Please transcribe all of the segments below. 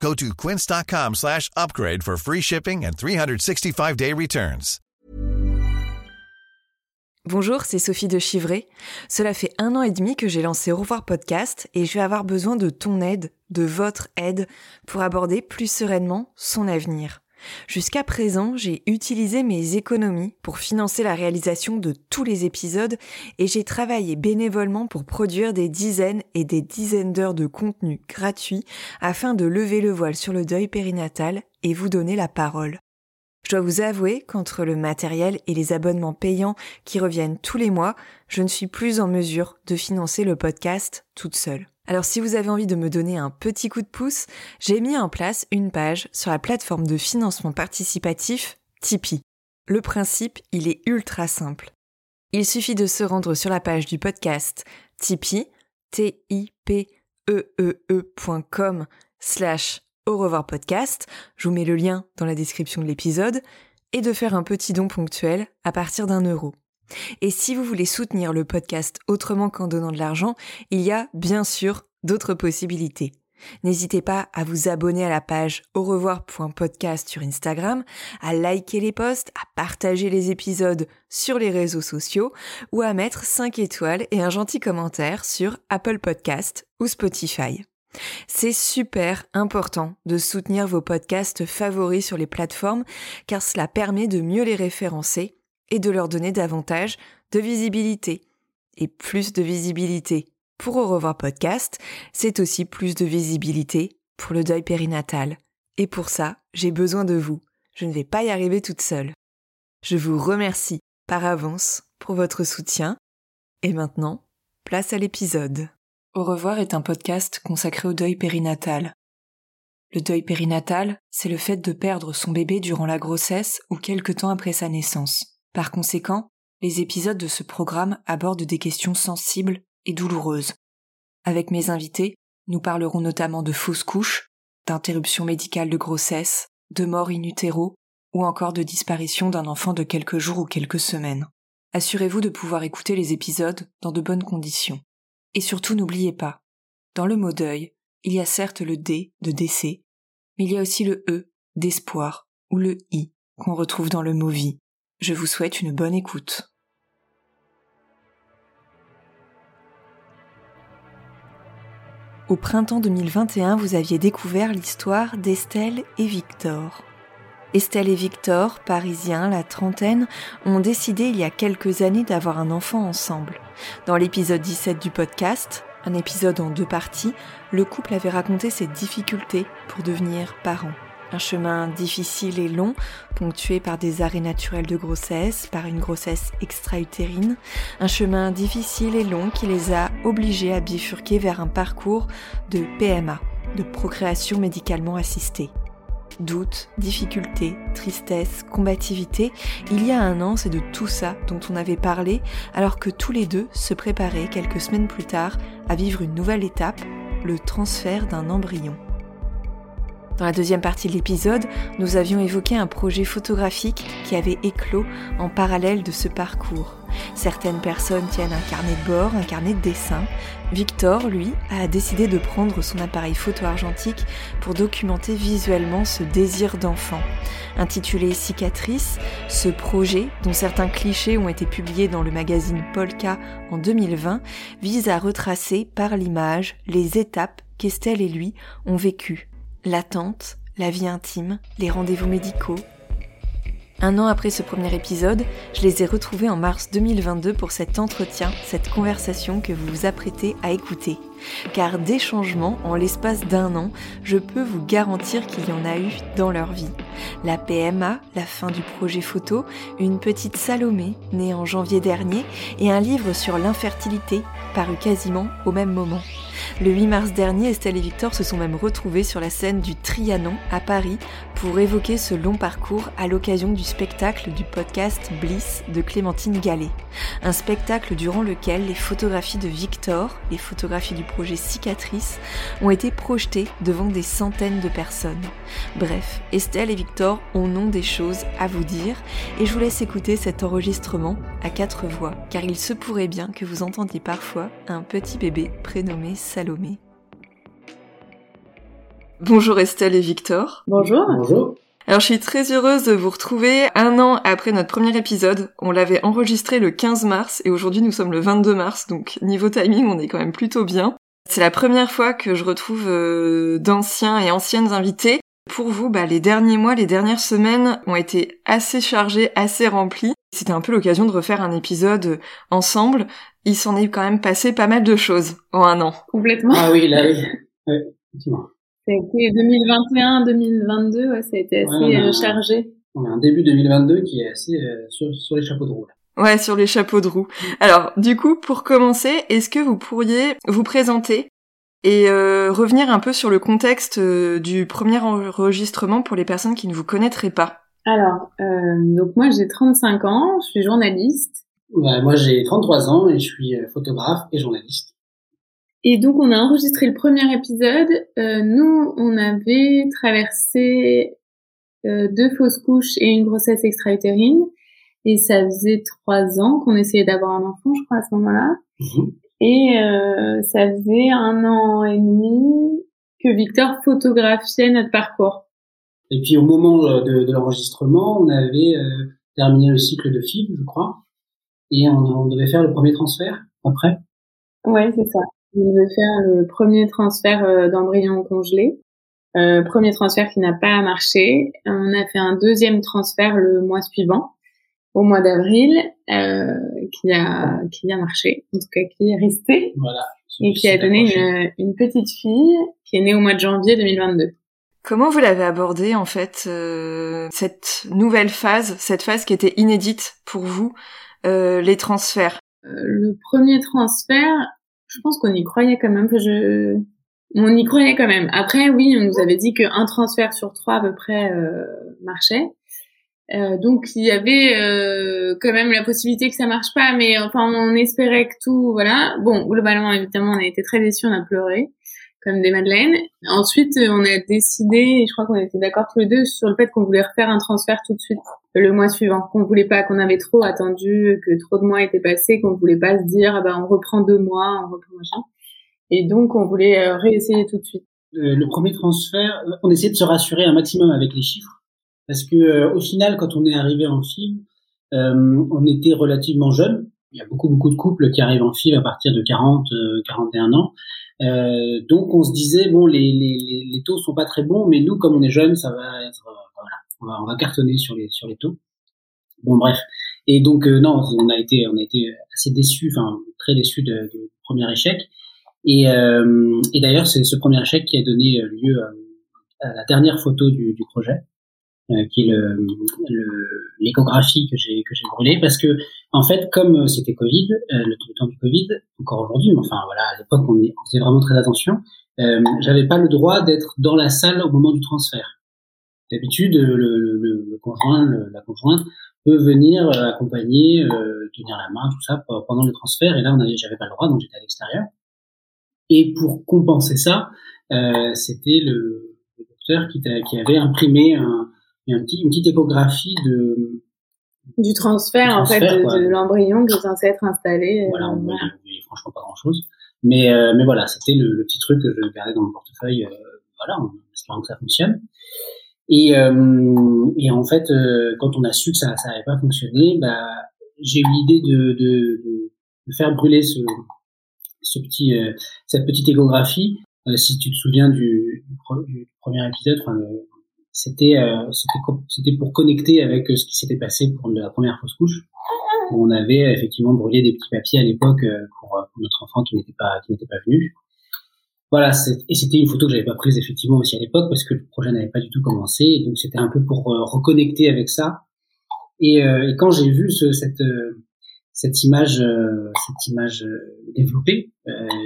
Go to quince.com slash upgrade for free shipping and 365-day returns. Bonjour, c'est Sophie de Chivray. Cela fait un an et demi que j'ai lancé Au revoir podcast et je vais avoir besoin de ton aide, de votre aide, pour aborder plus sereinement son avenir. Jusqu'à présent, j'ai utilisé mes économies pour financer la réalisation de tous les épisodes et j'ai travaillé bénévolement pour produire des dizaines et des dizaines d'heures de contenu gratuit afin de lever le voile sur le deuil périnatal et vous donner la parole. Je dois vous avouer qu'entre le matériel et les abonnements payants qui reviennent tous les mois, je ne suis plus en mesure de financer le podcast toute seule. Alors si vous avez envie de me donner un petit coup de pouce, j'ai mis en place une page sur la plateforme de financement participatif Tipeee. Le principe, il est ultra simple. Il suffit de se rendre sur la page du podcast Tipeee, t e e ecom slash au revoir podcast, je vous mets le lien dans la description de l'épisode, et de faire un petit don ponctuel à partir d'un euro. Et si vous voulez soutenir le podcast autrement qu'en donnant de l'argent, il y a bien sûr d'autres possibilités. N'hésitez pas à vous abonner à la page au revoir.podcast sur Instagram, à liker les posts, à partager les épisodes sur les réseaux sociaux ou à mettre 5 étoiles et un gentil commentaire sur Apple Podcast ou Spotify. C'est super important de soutenir vos podcasts favoris sur les plateformes car cela permet de mieux les référencer et de leur donner davantage de visibilité. Et plus de visibilité pour Au revoir podcast, c'est aussi plus de visibilité pour le deuil périnatal. Et pour ça, j'ai besoin de vous. Je ne vais pas y arriver toute seule. Je vous remercie par avance pour votre soutien. Et maintenant, place à l'épisode. Au revoir est un podcast consacré au deuil périnatal. Le deuil périnatal, c'est le fait de perdre son bébé durant la grossesse ou quelque temps après sa naissance. Par conséquent, les épisodes de ce programme abordent des questions sensibles et douloureuses. Avec mes invités, nous parlerons notamment de fausses couches, d'interruption médicale de grossesse, de mort in ou encore de disparition d'un enfant de quelques jours ou quelques semaines. Assurez-vous de pouvoir écouter les épisodes dans de bonnes conditions. Et surtout n'oubliez pas, dans le mot deuil, il y a certes le D de décès, mais il y a aussi le E d'espoir ou le I qu'on retrouve dans le mot vie. Je vous souhaite une bonne écoute. Au printemps 2021, vous aviez découvert l'histoire d'Estelle et Victor. Estelle et Victor, parisiens, la trentaine, ont décidé il y a quelques années d'avoir un enfant ensemble. Dans l'épisode 17 du podcast, un épisode en deux parties, le couple avait raconté ses difficultés pour devenir parents. Un chemin difficile et long, ponctué par des arrêts naturels de grossesse, par une grossesse extra-utérine. Un chemin difficile et long qui les a obligés à bifurquer vers un parcours de PMA, de procréation médicalement assistée doutes, difficultés, tristesse, combativité, il y a un an, c'est de tout ça dont on avait parlé, alors que tous les deux se préparaient quelques semaines plus tard à vivre une nouvelle étape, le transfert d'un embryon. Dans la deuxième partie de l'épisode, nous avions évoqué un projet photographique qui avait éclos en parallèle de ce parcours. Certaines personnes tiennent un carnet de bord, un carnet de dessin. Victor, lui, a décidé de prendre son appareil photo argentique pour documenter visuellement ce désir d'enfant. Intitulé Cicatrice, ce projet, dont certains clichés ont été publiés dans le magazine Polka en 2020, vise à retracer par l'image les étapes qu'Estelle et lui ont vécues l'attente, la vie intime, les rendez-vous médicaux. Un an après ce premier épisode, je les ai retrouvés en mars 2022 pour cet entretien, cette conversation que vous vous apprêtez à écouter. Car des changements en l'espace d'un an, je peux vous garantir qu'il y en a eu dans leur vie. La PMA, la fin du projet photo, une petite Salomé, née en janvier dernier, et un livre sur l'infertilité, paru quasiment au même moment. Le 8 mars dernier, Estelle et Victor se sont même retrouvés sur la scène du Trianon à Paris pour évoquer ce long parcours à l'occasion du spectacle du podcast Bliss de Clémentine Gallet. Un spectacle durant lequel les photographies de Victor, les photographies du projet Cicatrice, ont été projetées devant des centaines de personnes. Bref, Estelle et Victor ont non des choses à vous dire et je vous laisse écouter cet enregistrement à quatre voix car il se pourrait bien que vous entendiez parfois un petit bébé prénommé Salomé. Bonjour Estelle et Victor. Bonjour. Bonjour. Alors je suis très heureuse de vous retrouver un an après notre premier épisode. On l'avait enregistré le 15 mars et aujourd'hui nous sommes le 22 mars, donc niveau timing on est quand même plutôt bien. C'est la première fois que je retrouve euh, d'anciens et anciennes invités. Pour vous, bah, les derniers mois, les dernières semaines ont été assez chargés, assez remplis. C'était un peu l'occasion de refaire un épisode ensemble. Il s'en est quand même passé pas mal de choses en un an. Complètement. Ah oui, là, oui. oui effectivement. Ça a été 2021-2022, ouais, ça a été assez Ouais, on a- euh, chargé. On a un début 2022 qui est assez euh, sur, sur les chapeaux de roue. là. Ouais, sur les chapeaux de roue. Alors, du coup, pour commencer, est-ce que vous pourriez vous présenter et euh, revenir un peu sur le contexte euh, du premier enregistrement pour les personnes qui ne vous connaîtraient pas? Alors, euh, donc moi j'ai 35 ans, je suis journaliste. Ouais, moi, j'ai 33 ans et je suis euh, photographe et journaliste. Et donc on a enregistré le premier épisode. Euh, nous, on avait traversé euh, deux fausses couches et une grossesse extra-utérine. Et ça faisait trois ans qu'on essayait d'avoir un enfant, je crois, à ce moment-là. Mhm. Et euh, ça faisait un an et demi que Victor photographiait notre parcours. Et puis, au moment euh, de, de l'enregistrement, on avait euh, terminé le cycle de film, je crois. Et on, on devait faire le premier transfert après? Ouais, c'est ça. On devait faire le premier transfert euh, d'embryon congelé. Euh, premier transfert qui n'a pas marché. On a fait un deuxième transfert le mois suivant, au mois d'avril, euh, qui a qui a marché, en tout cas qui est resté Voilà. et qui a donné une, une petite fille qui est née au mois de janvier 2022. Comment vous l'avez abordé en fait euh, cette nouvelle phase, cette phase qui était inédite pour vous, euh, les transferts Euh, le premier transfert, je pense qu'on y croyait quand même. On y croyait quand même. Après, oui, on nous avait dit qu'un transfert sur trois à peu près euh, marchait. Donc il y avait quand même la possibilité que ça marche pas, mais enfin on espérait que tout, voilà. Bon, globalement évidemment on a été très déçus, on a pleuré comme des madeleines. Ensuite on a décidé, je crois qu'on était d'accord tous les deux sur le fait qu'on voulait refaire un transfert tout de suite le mois suivant, qu'on voulait pas, qu'on avait trop attendu, que trop de mois étaient passés, qu'on voulait pas se dire ah ben on reprend deux mois, on reprend machin. Et donc on voulait euh, réessayer tout de suite. Euh, le premier transfert, on essayait de se rassurer un maximum avec les chiffres, parce que euh, au final, quand on est arrivé en film, on était relativement jeunes. Il y a beaucoup beaucoup de couples qui arrivent en film à partir de 40, euh, 41 ans. Donc on se disait bon, les, les, les, taux sont pas très bons, mais nous, comme on est jeunes, ça va être on va, on va cartonner sur les sur taux. Bon bref. Et donc euh, non, on a été on a été assez déçus, enfin très déçus de- du premier échec. Et, euh, et d'ailleurs, c'est ce premier échec qui a donné euh, lieu à, la dernière photo du, du projet, euh, qui est le l'échographie que j'ai que brûlée, parce que en fait, comme euh, c'était Covid, le, temps du Covid, encore aujourd'hui, mais enfin voilà, à l'époque on, on faisait vraiment très attention. J'avais pas le droit d'être dans la salle au moment du transfert. D'habitude, le, le, le- conjoint, le- la conjointe peut venir euh, accompagner, euh, tenir la main, tout ça pe- pendant le transfert. Et là, on avait, j'avais pas le droit, donc j'étais à l'extérieur. Et pour compenser ça, euh, c'était le, le docteur qui, qui avait imprimé un, un petit, une petite échographie de Du transfert, Du en fait de, l'embryon qui est censé être installé. euh, voilà, on voyait, franchement pas grand chose. Mais, euh, mais voilà, c'était le, le petit truc que je gardais dans le portefeuille, euh, voilà, en espérant que ça fonctionne. Et, euh, et en fait, euh, quand on a su que ça n'avait pas fonctionné, bah, j'ai eu l'idée de, de, de, faire brûler ce, ce petit, euh, cette petite échographie. Si tu te souviens du, du, premier épisode, enfin, c'était euh, c'était pour connecter avec ce qui s'était passé pour la première fausse couche. On avait effectivement brûlé des petits papiers à l'époque pour, pour notre enfant qui n'était pas qui n'était pas venu. Voilà, et c'était une photo que j'avais pas prise effectivement aussi à l'époque parce que le projet n'avait pas du tout commencé, donc c'était un peu pour euh, reconnecter avec ça. Et, euh, et quand j'ai vu ce, cette euh, cette image euh, cette image euh, développée,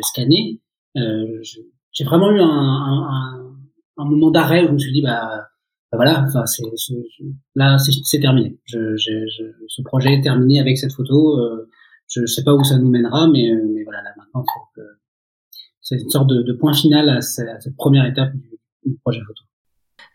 scannée, j'ai vraiment eu un, un, un, moment d'arrêt où je me suis dit bah, bah voilà, enfin c'est là c'est terminé. Je, je, ce projet est terminé avec cette photo. je sais pas où ça nous mènera, mais, mais voilà là maintenant c'est une sorte de, point final à, cette première étape du, du projet photo.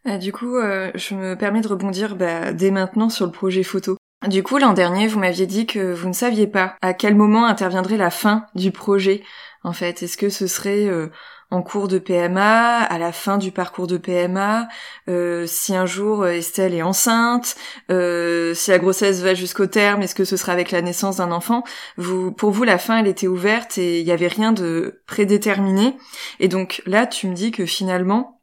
Ah, du coup, euh, je me permets de rebondir bah, dès maintenant sur le projet photo. Du coup, l'an dernier, vous m'aviez dit que vous ne saviez pas à quel moment interviendrait la fin du projet. En fait, est-ce que ce serait euh, en cours de PMA, à la fin du parcours de PMA, euh, si un jour Estelle est enceinte, si la grossesse va jusqu'au terme, est-ce que ce sera avec la naissance d'un enfant? Pour vous, la fin, elle était ouverte et il n'y avait rien de prédéterminé. Et donc là, tu me dis que finalement,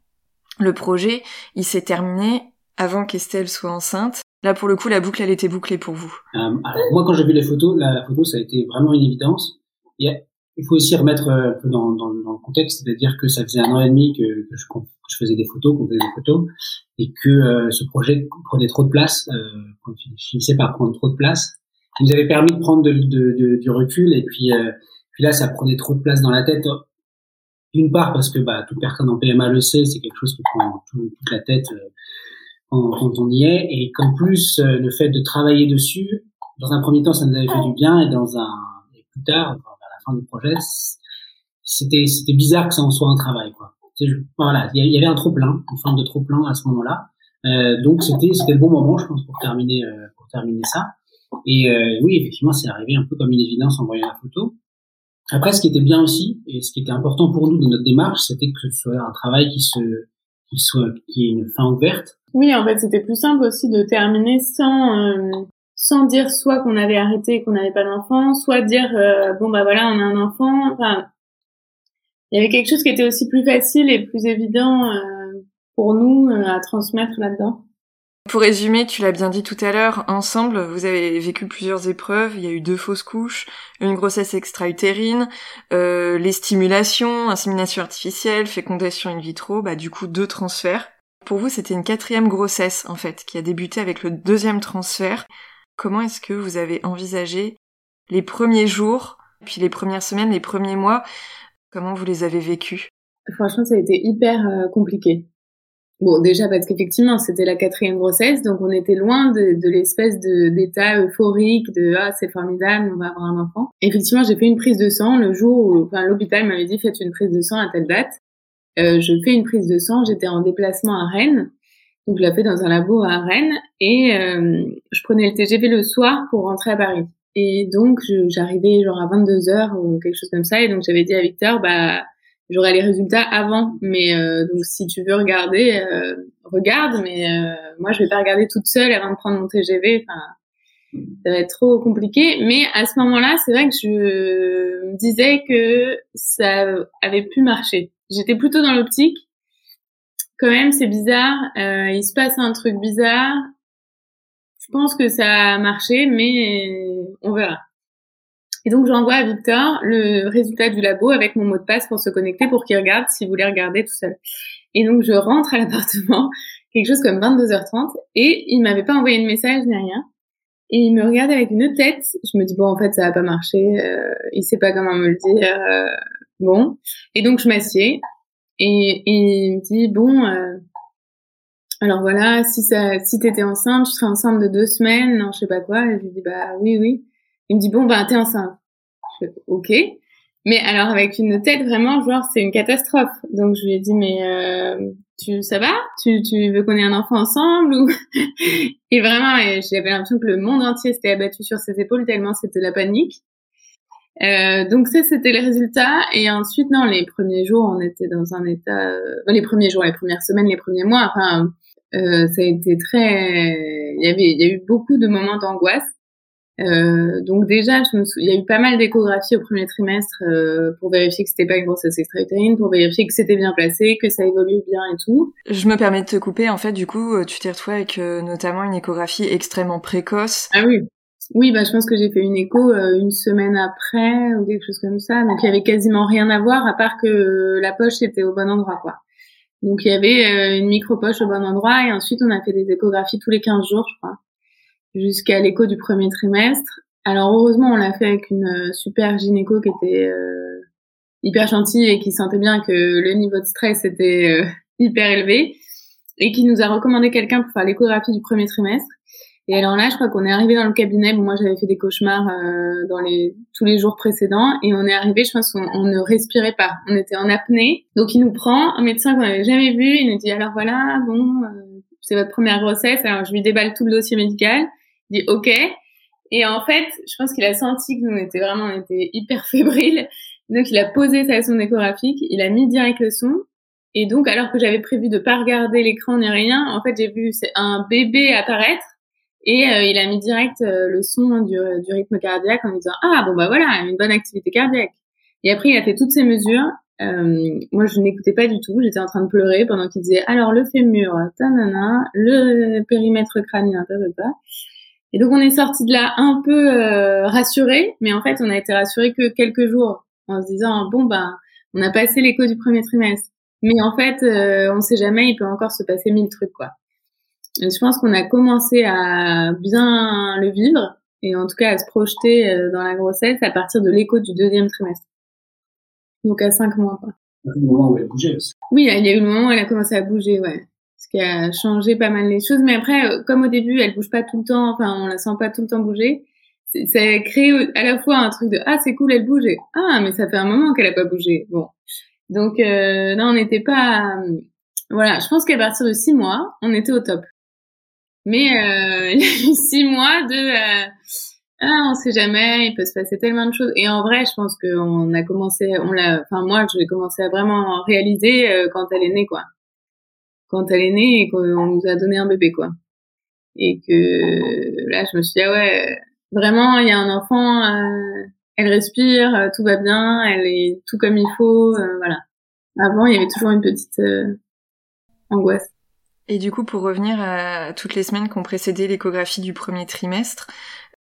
le projet, il s'est terminé avant qu'Estelle soit enceinte. Là, pour le coup, la boucle, elle était bouclée pour vous. Euh, moi, quand j'ai vu les photos, la, photo, ça a été vraiment une évidence. Il faut aussi remettre euh, un peu dans, le contexte, c'est-à-dire que ça faisait un an et demi que, je, faisais des photos, qu'on faisait des photos, et que euh, ce projet prenait trop de place, euh, finissait par prendre trop de place. Il nous avait permis de prendre du recul, et puis, euh, puis là, ça prenait trop de place dans la tête. D'une part parce que bah, toute personne en PMA le sait, c'est quelque chose qui prend toute la tête euh, quand, on y est, et qu'en plus le fait de travailler dessus, dans un premier temps, ça nous avait fait du bien, et dans un et plus tard, fin du projet, c'était c'était bizarre que ça en soit un travail, quoi. Voilà, il y avait un trop plein, une forme de trop plein à ce moment-là. Euh, donc c'était c'était le bon moment, je pense, pour terminer euh, pour terminer ça. Et euh, oui, effectivement, c'est arrivé un peu comme une évidence en voyant la photo. Après, ce qui était bien aussi, et ce qui était important pour nous dans notre démarche, c'était que ce soit un travail qui se, qui soit, qui ait une fin ouverte. Oui, en fait, c'était plus simple aussi de terminer sans, sans dire soit qu'on avait arrêté et qu'on n'avait pas d'enfant, soit dire euh, bon bah voilà, on a un enfant. Enfin, il y avait quelque chose qui était aussi plus facile et plus évident euh, pour nous à transmettre là-dedans. Pour résumer, tu l'as bien dit tout à l'heure, ensemble, vous avez vécu plusieurs épreuves. Il y a eu deux fausses couches, une grossesse extra-utérine, euh, les stimulations, insémination artificielle, fécondation in vitro, bah du coup deux transferts. Pour vous, c'était une quatrième grossesse en fait, qui a débuté avec le deuxième transfert. Comment est-ce que vous avez envisagé les premiers jours, puis les premières semaines, les premiers mois? Comment vous les avez vécus? Franchement, ça a été hyper euh, compliqué. Bon, déjà parce qu'effectivement, c'était la quatrième grossesse, donc on était loin de, l'espèce d'état euphorique de ah c'est formidable, on va avoir un enfant. effectivement, j'ai fait une prise de sang le jour où, l'hôpital m'avait dit faites une prise de sang à telle date. Euh, je fais une prise de sang, j'étais en déplacement à Rennes, donc je l'ai fait dans un labo à Rennes et euh, je prenais le TGV le soir pour rentrer à Paris. Et donc j'arrivais genre à 22 heures ou quelque chose comme ça, et donc j'avais dit à Victor bah j'aurai les résultats avant. Mais euh, donc si tu veux regarder, euh, regarde. Mais euh, moi, je vais pas regarder toute seule avant de prendre mon TGV. Enfin, ça va être trop compliqué. Mais à ce moment-là, c'est vrai que je me disais que ça avait pu marcher. J'étais plutôt dans l'optique. Quand même, c'est bizarre. il se passe un truc bizarre. Je pense que ça a marché, mais on verra. Et donc j'envoie à Victor le résultat du labo avec mon mot de passe pour se connecter pour qu'il regarde s'il voulait regarder tout seul. Et donc je rentre à l'appartement, quelque chose comme 22h30, et il m'avait pas envoyé de message ni rien. Et il me regarde avec une tête. Je me dis bon en fait ça va pas marcher. Euh, il sait pas comment me le dire. Euh, bon. Et donc je m'assieds et, il me dit bon. Euh, alors voilà, si ça, si t'étais enceinte, je serais enceinte de deux semaines, non, je sais pas quoi. Et je lui dis bah oui, oui. Il me dit bon ben t'es enceinte. Je fais ok. Mais alors avec une tête vraiment genre c'est une catastrophe. Donc je lui ai dit mais euh, tu ça va? Tu tu veux qu'on ait un enfant ensemble ou Et vraiment j'avais l'impression que le monde entier s'était abattu sur ses épaules tellement c'était la panique. Euh, donc ça c'était les résultats et ensuite non les premiers jours on était dans un état euh, les premiers jours les premières semaines les premiers mois enfin euh, ça a été très il y avait il y a eu beaucoup de moments d'angoisse euh, donc déjà, je me il y a eu pas mal d'échographies au premier trimestre euh, pour vérifier que c'était pas une grossesse extra-utérine, pour vérifier que c'était bien placé, que ça évolue bien et tout. Je me permets de te couper. En fait, du coup, euh, tu t'es retrouvée avec notamment une échographie extrêmement précoce. Ah oui. Oui, bah je pense que j'ai fait une écho une semaine après ou quelque chose comme ça. Donc il y avait quasiment rien à voir à part que la poche était au bon endroit, quoi. Donc il y avait une micro poche au bon endroit et ensuite on a fait des échographies tous les 15 jours, je crois jusqu'à l'écho du premier trimestre. Alors heureusement, on l'a fait avec une euh, super gynéco qui était euh, hyper gentil et qui sentait bien que le niveau de stress était hyper élevé et qui nous a recommandé quelqu'un pour faire l'échographie du premier trimestre. Et alors là, je crois qu'on est arrivé dans le cabinet. Bon, moi, j'avais fait des cauchemars euh, dans les tous les jours précédents, et on est arrivé. Je pense qu'on on ne respirait pas. On était en apnée. Donc, il nous prend un médecin qu'on n'avait jamais vu. Il nous dit alors voilà, bon, euh, c'est votre première grossesse. Alors, je lui déballe tout le dossier médical. Il dit ok. Et en fait, je pense qu'il a senti que nous on était vraiment, on était hyper fébriles. Donc, il a posé sa sonde échographique. Il a mis direct le son. Et donc, alors que j'avais prévu de pas regarder l'écran ni rien, en fait, j'ai vu un bébé apparaître et euh, il a mis direct euh, le son du, du, rythme cardiaque en disant ah bon bah voilà une bonne activité cardiaque. Et après il a fait toutes ces mesures. Euh, moi je n'écoutais pas du tout. J'étais en train de pleurer pendant qu'il disait alors le fémur, tanana, le périmètre crânien, ta, ta, ta. Et donc on est sorti de là un peu euh, rassuré, mais en fait on a été rassuré que quelques jours en se disant bon bah on a passé l'écho du premier trimestre. Mais en fait, euh, on sait jamais, il peut encore se passer mille trucs quoi je pense qu'on a commencé à bien le vivre et en tout cas à se projeter euh, dans la grossesse à partir de l'écho du deuxième trimestre. Donc à cinq mois. Quoi. Le moment où elle bougeait aussi. Oui, il y a eu le moment où elle a commencé à bouger, ouais. Ce qui a changé pas mal les choses. Mais après, euh, comme au début, elle bouge pas tout le temps, enfin on la sent pas tout le temps bouger, ça a créé à la fois un truc de ah c'est cool elle bouge ah mais ça fait un moment qu'elle a pas bougé bon donc euh, non on n'était pas voilà je pense qu'à partir de six mois on était au top mais euh, six mois de euh, ah, on sait jamais, il peut se passer tellement de choses. Et en vrai, je pense qu'on a commencé, on l'a, enfin moi, j'ai commencé à vraiment réaliser euh, quand elle est née, quoi. Quand elle est née et qu'on nous a donné un bébé, quoi. Et que là, je me suis dit ah ouais, vraiment, il y a un enfant, euh, elle respire, euh, tout va bien, elle est tout comme il faut, voilà. Avant, il y avait toujours une petite angoisse. Et du coup, pour revenir à toutes les semaines qui ont précédé l'échographie du premier trimestre,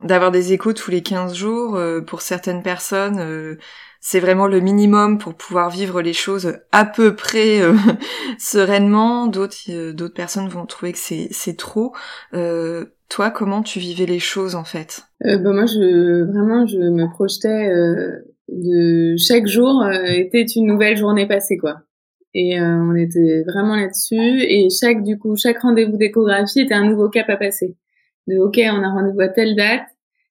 d'avoir des échos tous les 15 jours, euh, pour certaines personnes, euh, c'est vraiment le minimum pour pouvoir vivre les choses à peu près euh, sereinement. D'autres, personnes vont trouver que c'est, c'est trop. toi, comment tu vivais les choses en fait? Ben moi, je vraiment, je me projetais de chaque jour était une nouvelle journée passée, quoi et euh, on était vraiment là-dessus. Et chaque du coup chaque rendez-vous d'échographie était un nouveau cap à passer. De ok on a rendez-vous à telle date.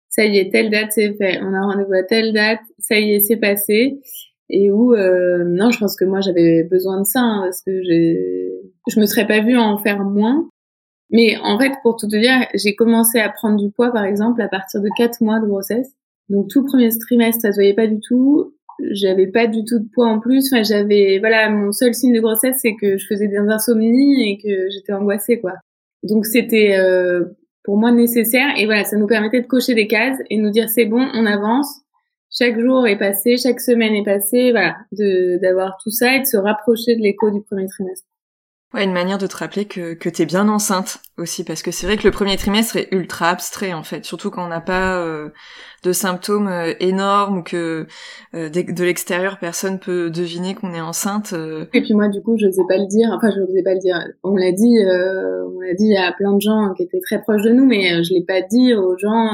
Ça y est telle date c'est fait. On a rendez-vous à telle date. Ça y est c'est passé. Et où euh, non je pense que moi j'avais besoin de ça hein, parce que j'ai je me serais pas vue en faire moins. Mais en fait pour tout te dire j'ai commencé à prendre du poids par exemple à partir de quatre mois de grossesse. Donc tout premier trimestre ça se voyait pas du tout j'avais pas du tout de poids en plus. Enfin, j'avais, voilà, mon seul signe de grossesse, c'est que je faisais des insomnies et que j'étais angoissée, quoi. Donc c'était euh, pour moi nécessaire et voilà, ça nous permettait de cocher des cases et nous dire c'est bon, on avance. Chaque jour est passé, chaque semaine est passée, voilà, de d'avoir tout ça et de se rapprocher de l'écho du premier trimestre. Ouais, une manière de te rappeler que, que t'es bien enceinte aussi, parce que c'est vrai que le premier trimestre est ultra abstrait en fait, surtout quand on n'a pas euh, de symptômes euh, énormes ou que euh, de, l'extérieur personne peut deviner qu'on est enceinte. Et puis moi du coup je n'osais pas le dire, enfin je n'osais pas le dire. On l'a dit, on l'a dit à plein de gens qui étaient très proches de nous, mais je l'ai pas dit aux gens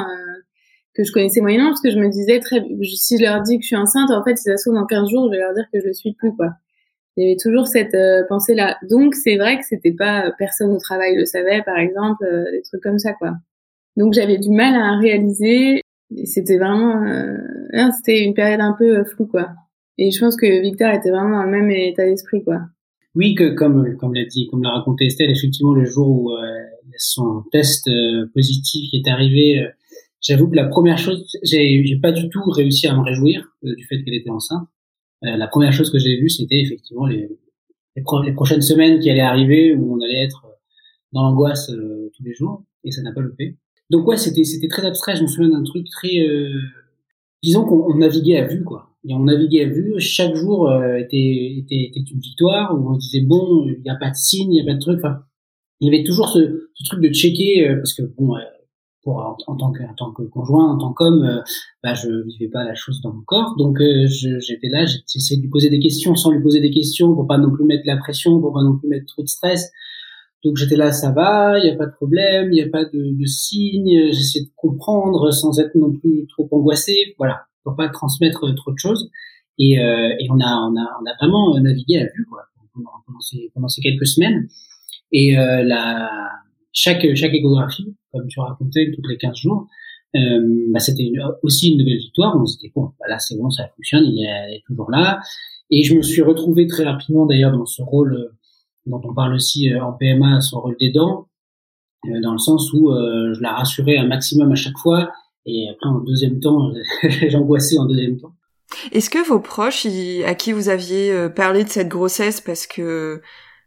que je connaissais moyennement parce que je me disais très, si je leur dis que je suis enceinte, en fait si ça se trouve dans 15 jours, je vais leur dire que je le suis plus quoi il y avait toujours cette euh, pensée là donc c'est vrai que c'était pas euh, personne au travail le savait par exemple euh, des trucs comme ça quoi. Donc j'avais du mal à réaliser. C'était vraiment c'était une période un peu floue quoi. Et je pense que Victor était vraiment dans le même état d'esprit quoi. Oui que comme comme l'a dit comme l'a raconté Estelle effectivement le jour où son test positif est arrivé j'avoue que la première chose j'ai pas du tout réussi à me réjouir du fait qu'elle était enceinte. euh, la première chose que j'ai vue, c'était effectivement les, les, prochaines semaines qui allaient arriver où on allait être dans l'angoisse euh, tous les jours, et ça n'a pas loupé. Donc ouais, c'était c'était très abstrait. Je me souviens d'un truc très, euh, disons qu'on naviguait à vue quoi. Et on naviguait à vue. Chaque jour était, était, était une victoire où on se disait bon, il n'y a pas de signe, il n'y a pas de truc. Enfin, il y avait toujours ce, ce truc de checker parce que bon, en, tant que en tant que conjoint, en tant qu'homme, euh, bah, je vivais pas la chose dans mon corps, donc euh, j'étais là, j'essayais de lui poser des questions sans lui poser des questions pour pas non plus mettre la pression, pour pas non plus mettre trop de stress. Donc j'étais là, ça va, il y a pas de problème, il y a pas de, de signes, j'essayais de comprendre sans être non plus trop angoissé, voilà, pour pas transmettre trop de choses. Et, euh, et on a on a on a vraiment navigué à vue quoi pendant, ces, pendant ces quelques semaines. Et euh, la chaque chaque échographie, comme tu racontais, toutes les 15 jours, euh, bah, c'était aussi une nouvelle victoire. On s'était bon, bah là c'est bon, ça fonctionne, il est, toujours là. Et je me suis retrouvé très rapidement d'ailleurs dans ce rôle euh, dont on parle aussi euh, en PMA, son rôle d'aidant, euh, dans le sens où je la rassurais un maximum à chaque fois. Et après, en deuxième temps, j'angoissais en deuxième temps. Est-ce que vos proches, à qui vous aviez parlé de cette grossesse, parce que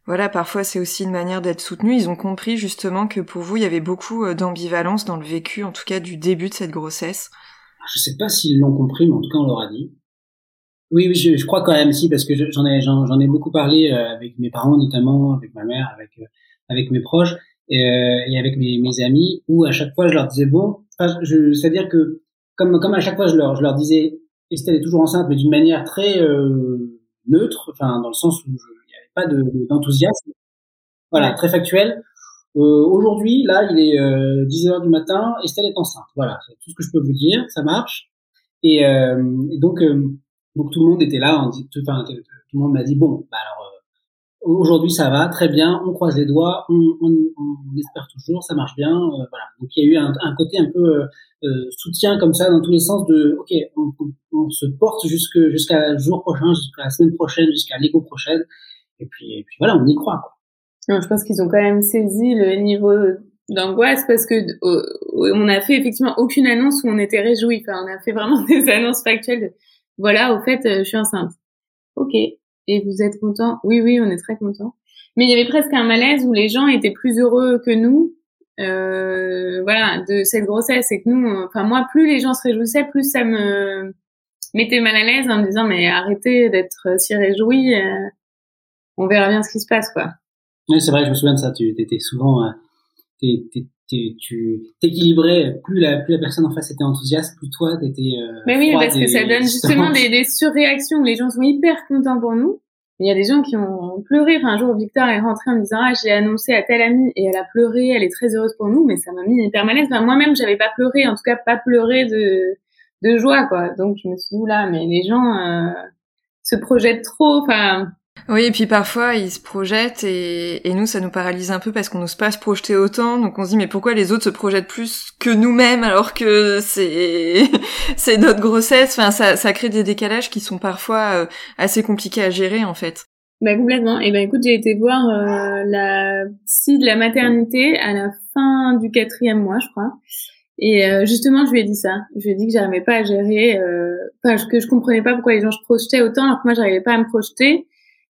voilà, parfois c'est aussi une manière d'être soutenu. Ils ont compris justement que pour vous, il y avait beaucoup euh, d'ambivalence dans le vécu, en tout cas du début de cette grossesse. Je sais pas s'ils l'ont compris, mais en tout cas on leur a dit. Oui, oui, je, crois quand même si, parce que j'en ai, j'en ai beaucoup parlé euh, avec mes parents notamment, avec ma mère, avec euh, avec mes proches et, avec mes, mes, amis, où à chaque fois je leur disais bon, c'est-à-dire que comme comme à chaque fois je leur je leur disais Estelle est toujours enceinte, mais d'une manière très neutre, enfin dans le sens où je pas d'enthousiasme. voilà, très factuel. Euh, Aujourd'hui, là, il est euh, 10 heures du matin, Estelle est enceinte. Voilà, c'est tout ce que je peux vous dire, ça marche. Et, euh, donc, euh, donc tout le monde était là, tout, le monde m'a dit bon, bah alors aujourd'hui ça va, très bien, on croise les doigts, on, espère toujours, ça marche bien, voilà. Donc il y a eu un, côté un peu soutien comme ça dans tous les sens de, ok, on, on se porte jusque jusqu'à le jour prochain, jusqu'à la semaine prochaine, jusqu'à l'écho prochaine, et puis, et puis voilà, on y croit. Quoi. je pense qu'ils ont quand même saisi le niveau d'angoisse parce que on a fait effectivement aucune annonce où on était réjouis. Enfin, on a fait vraiment des annonces factuelles. voilà, au fait, euh, je suis enceinte. Ok. Et vous êtes content? Oui, oui, on est très content. Mais il y avait presque un malaise où les gens étaient plus heureux que nous. Euh, voilà, de cette grossesse et que nous, enfin moi, plus les gens se réjouissaient, plus ça me mettait mal à l'aise en me disant mais arrêtez d'être si réjouis. Euh, on verra bien ce qui se passe, quoi. Oui, c'est vrai, je me souviens de ça. Tu étais souvent, euh, tu t'équilibrais. Plus la, plus la personne en face était enthousiaste, plus toi t'étais. Euh, Mais oui, parce que ça donne justement des, des surréactions. Les gens sont hyper contents pour nous. Il y a des gens qui ont pleuré. Enfin, un jour, Victor est rentré en me disant, ah, j'ai annoncé à telle amie et elle a pleuré, elle est très heureuse pour nous, mais ça m'a mis hyper malaise. Enfin, moi-même, j'avais pas pleuré, en tout cas, pas pleuré de, de joie, quoi. Donc, je me suis dit, là, mais les gens, euh, se projettent trop. Enfin, oui, et puis parfois ils se projettent et, et nous ça nous paralyse un peu parce qu'on n'ose pas se projeter autant, donc on se dit mais pourquoi les autres se projettent plus que nous-mêmes alors que c'est c'est notre grossesse? Enfin, ça, ça crée des décalages qui sont parfois euh, assez compliqués à gérer en fait. Bah complètement. Et ben écoute, j'ai été voir euh, la psy de la maternité à la fin du quatrième mois, je crois. Et euh, justement, je lui ai dit ça. Je lui ai dit que j'arrivais pas à gérer, enfin que je comprenais pas pourquoi les gens se projetaient autant alors que moi j'arrivais pas à me projeter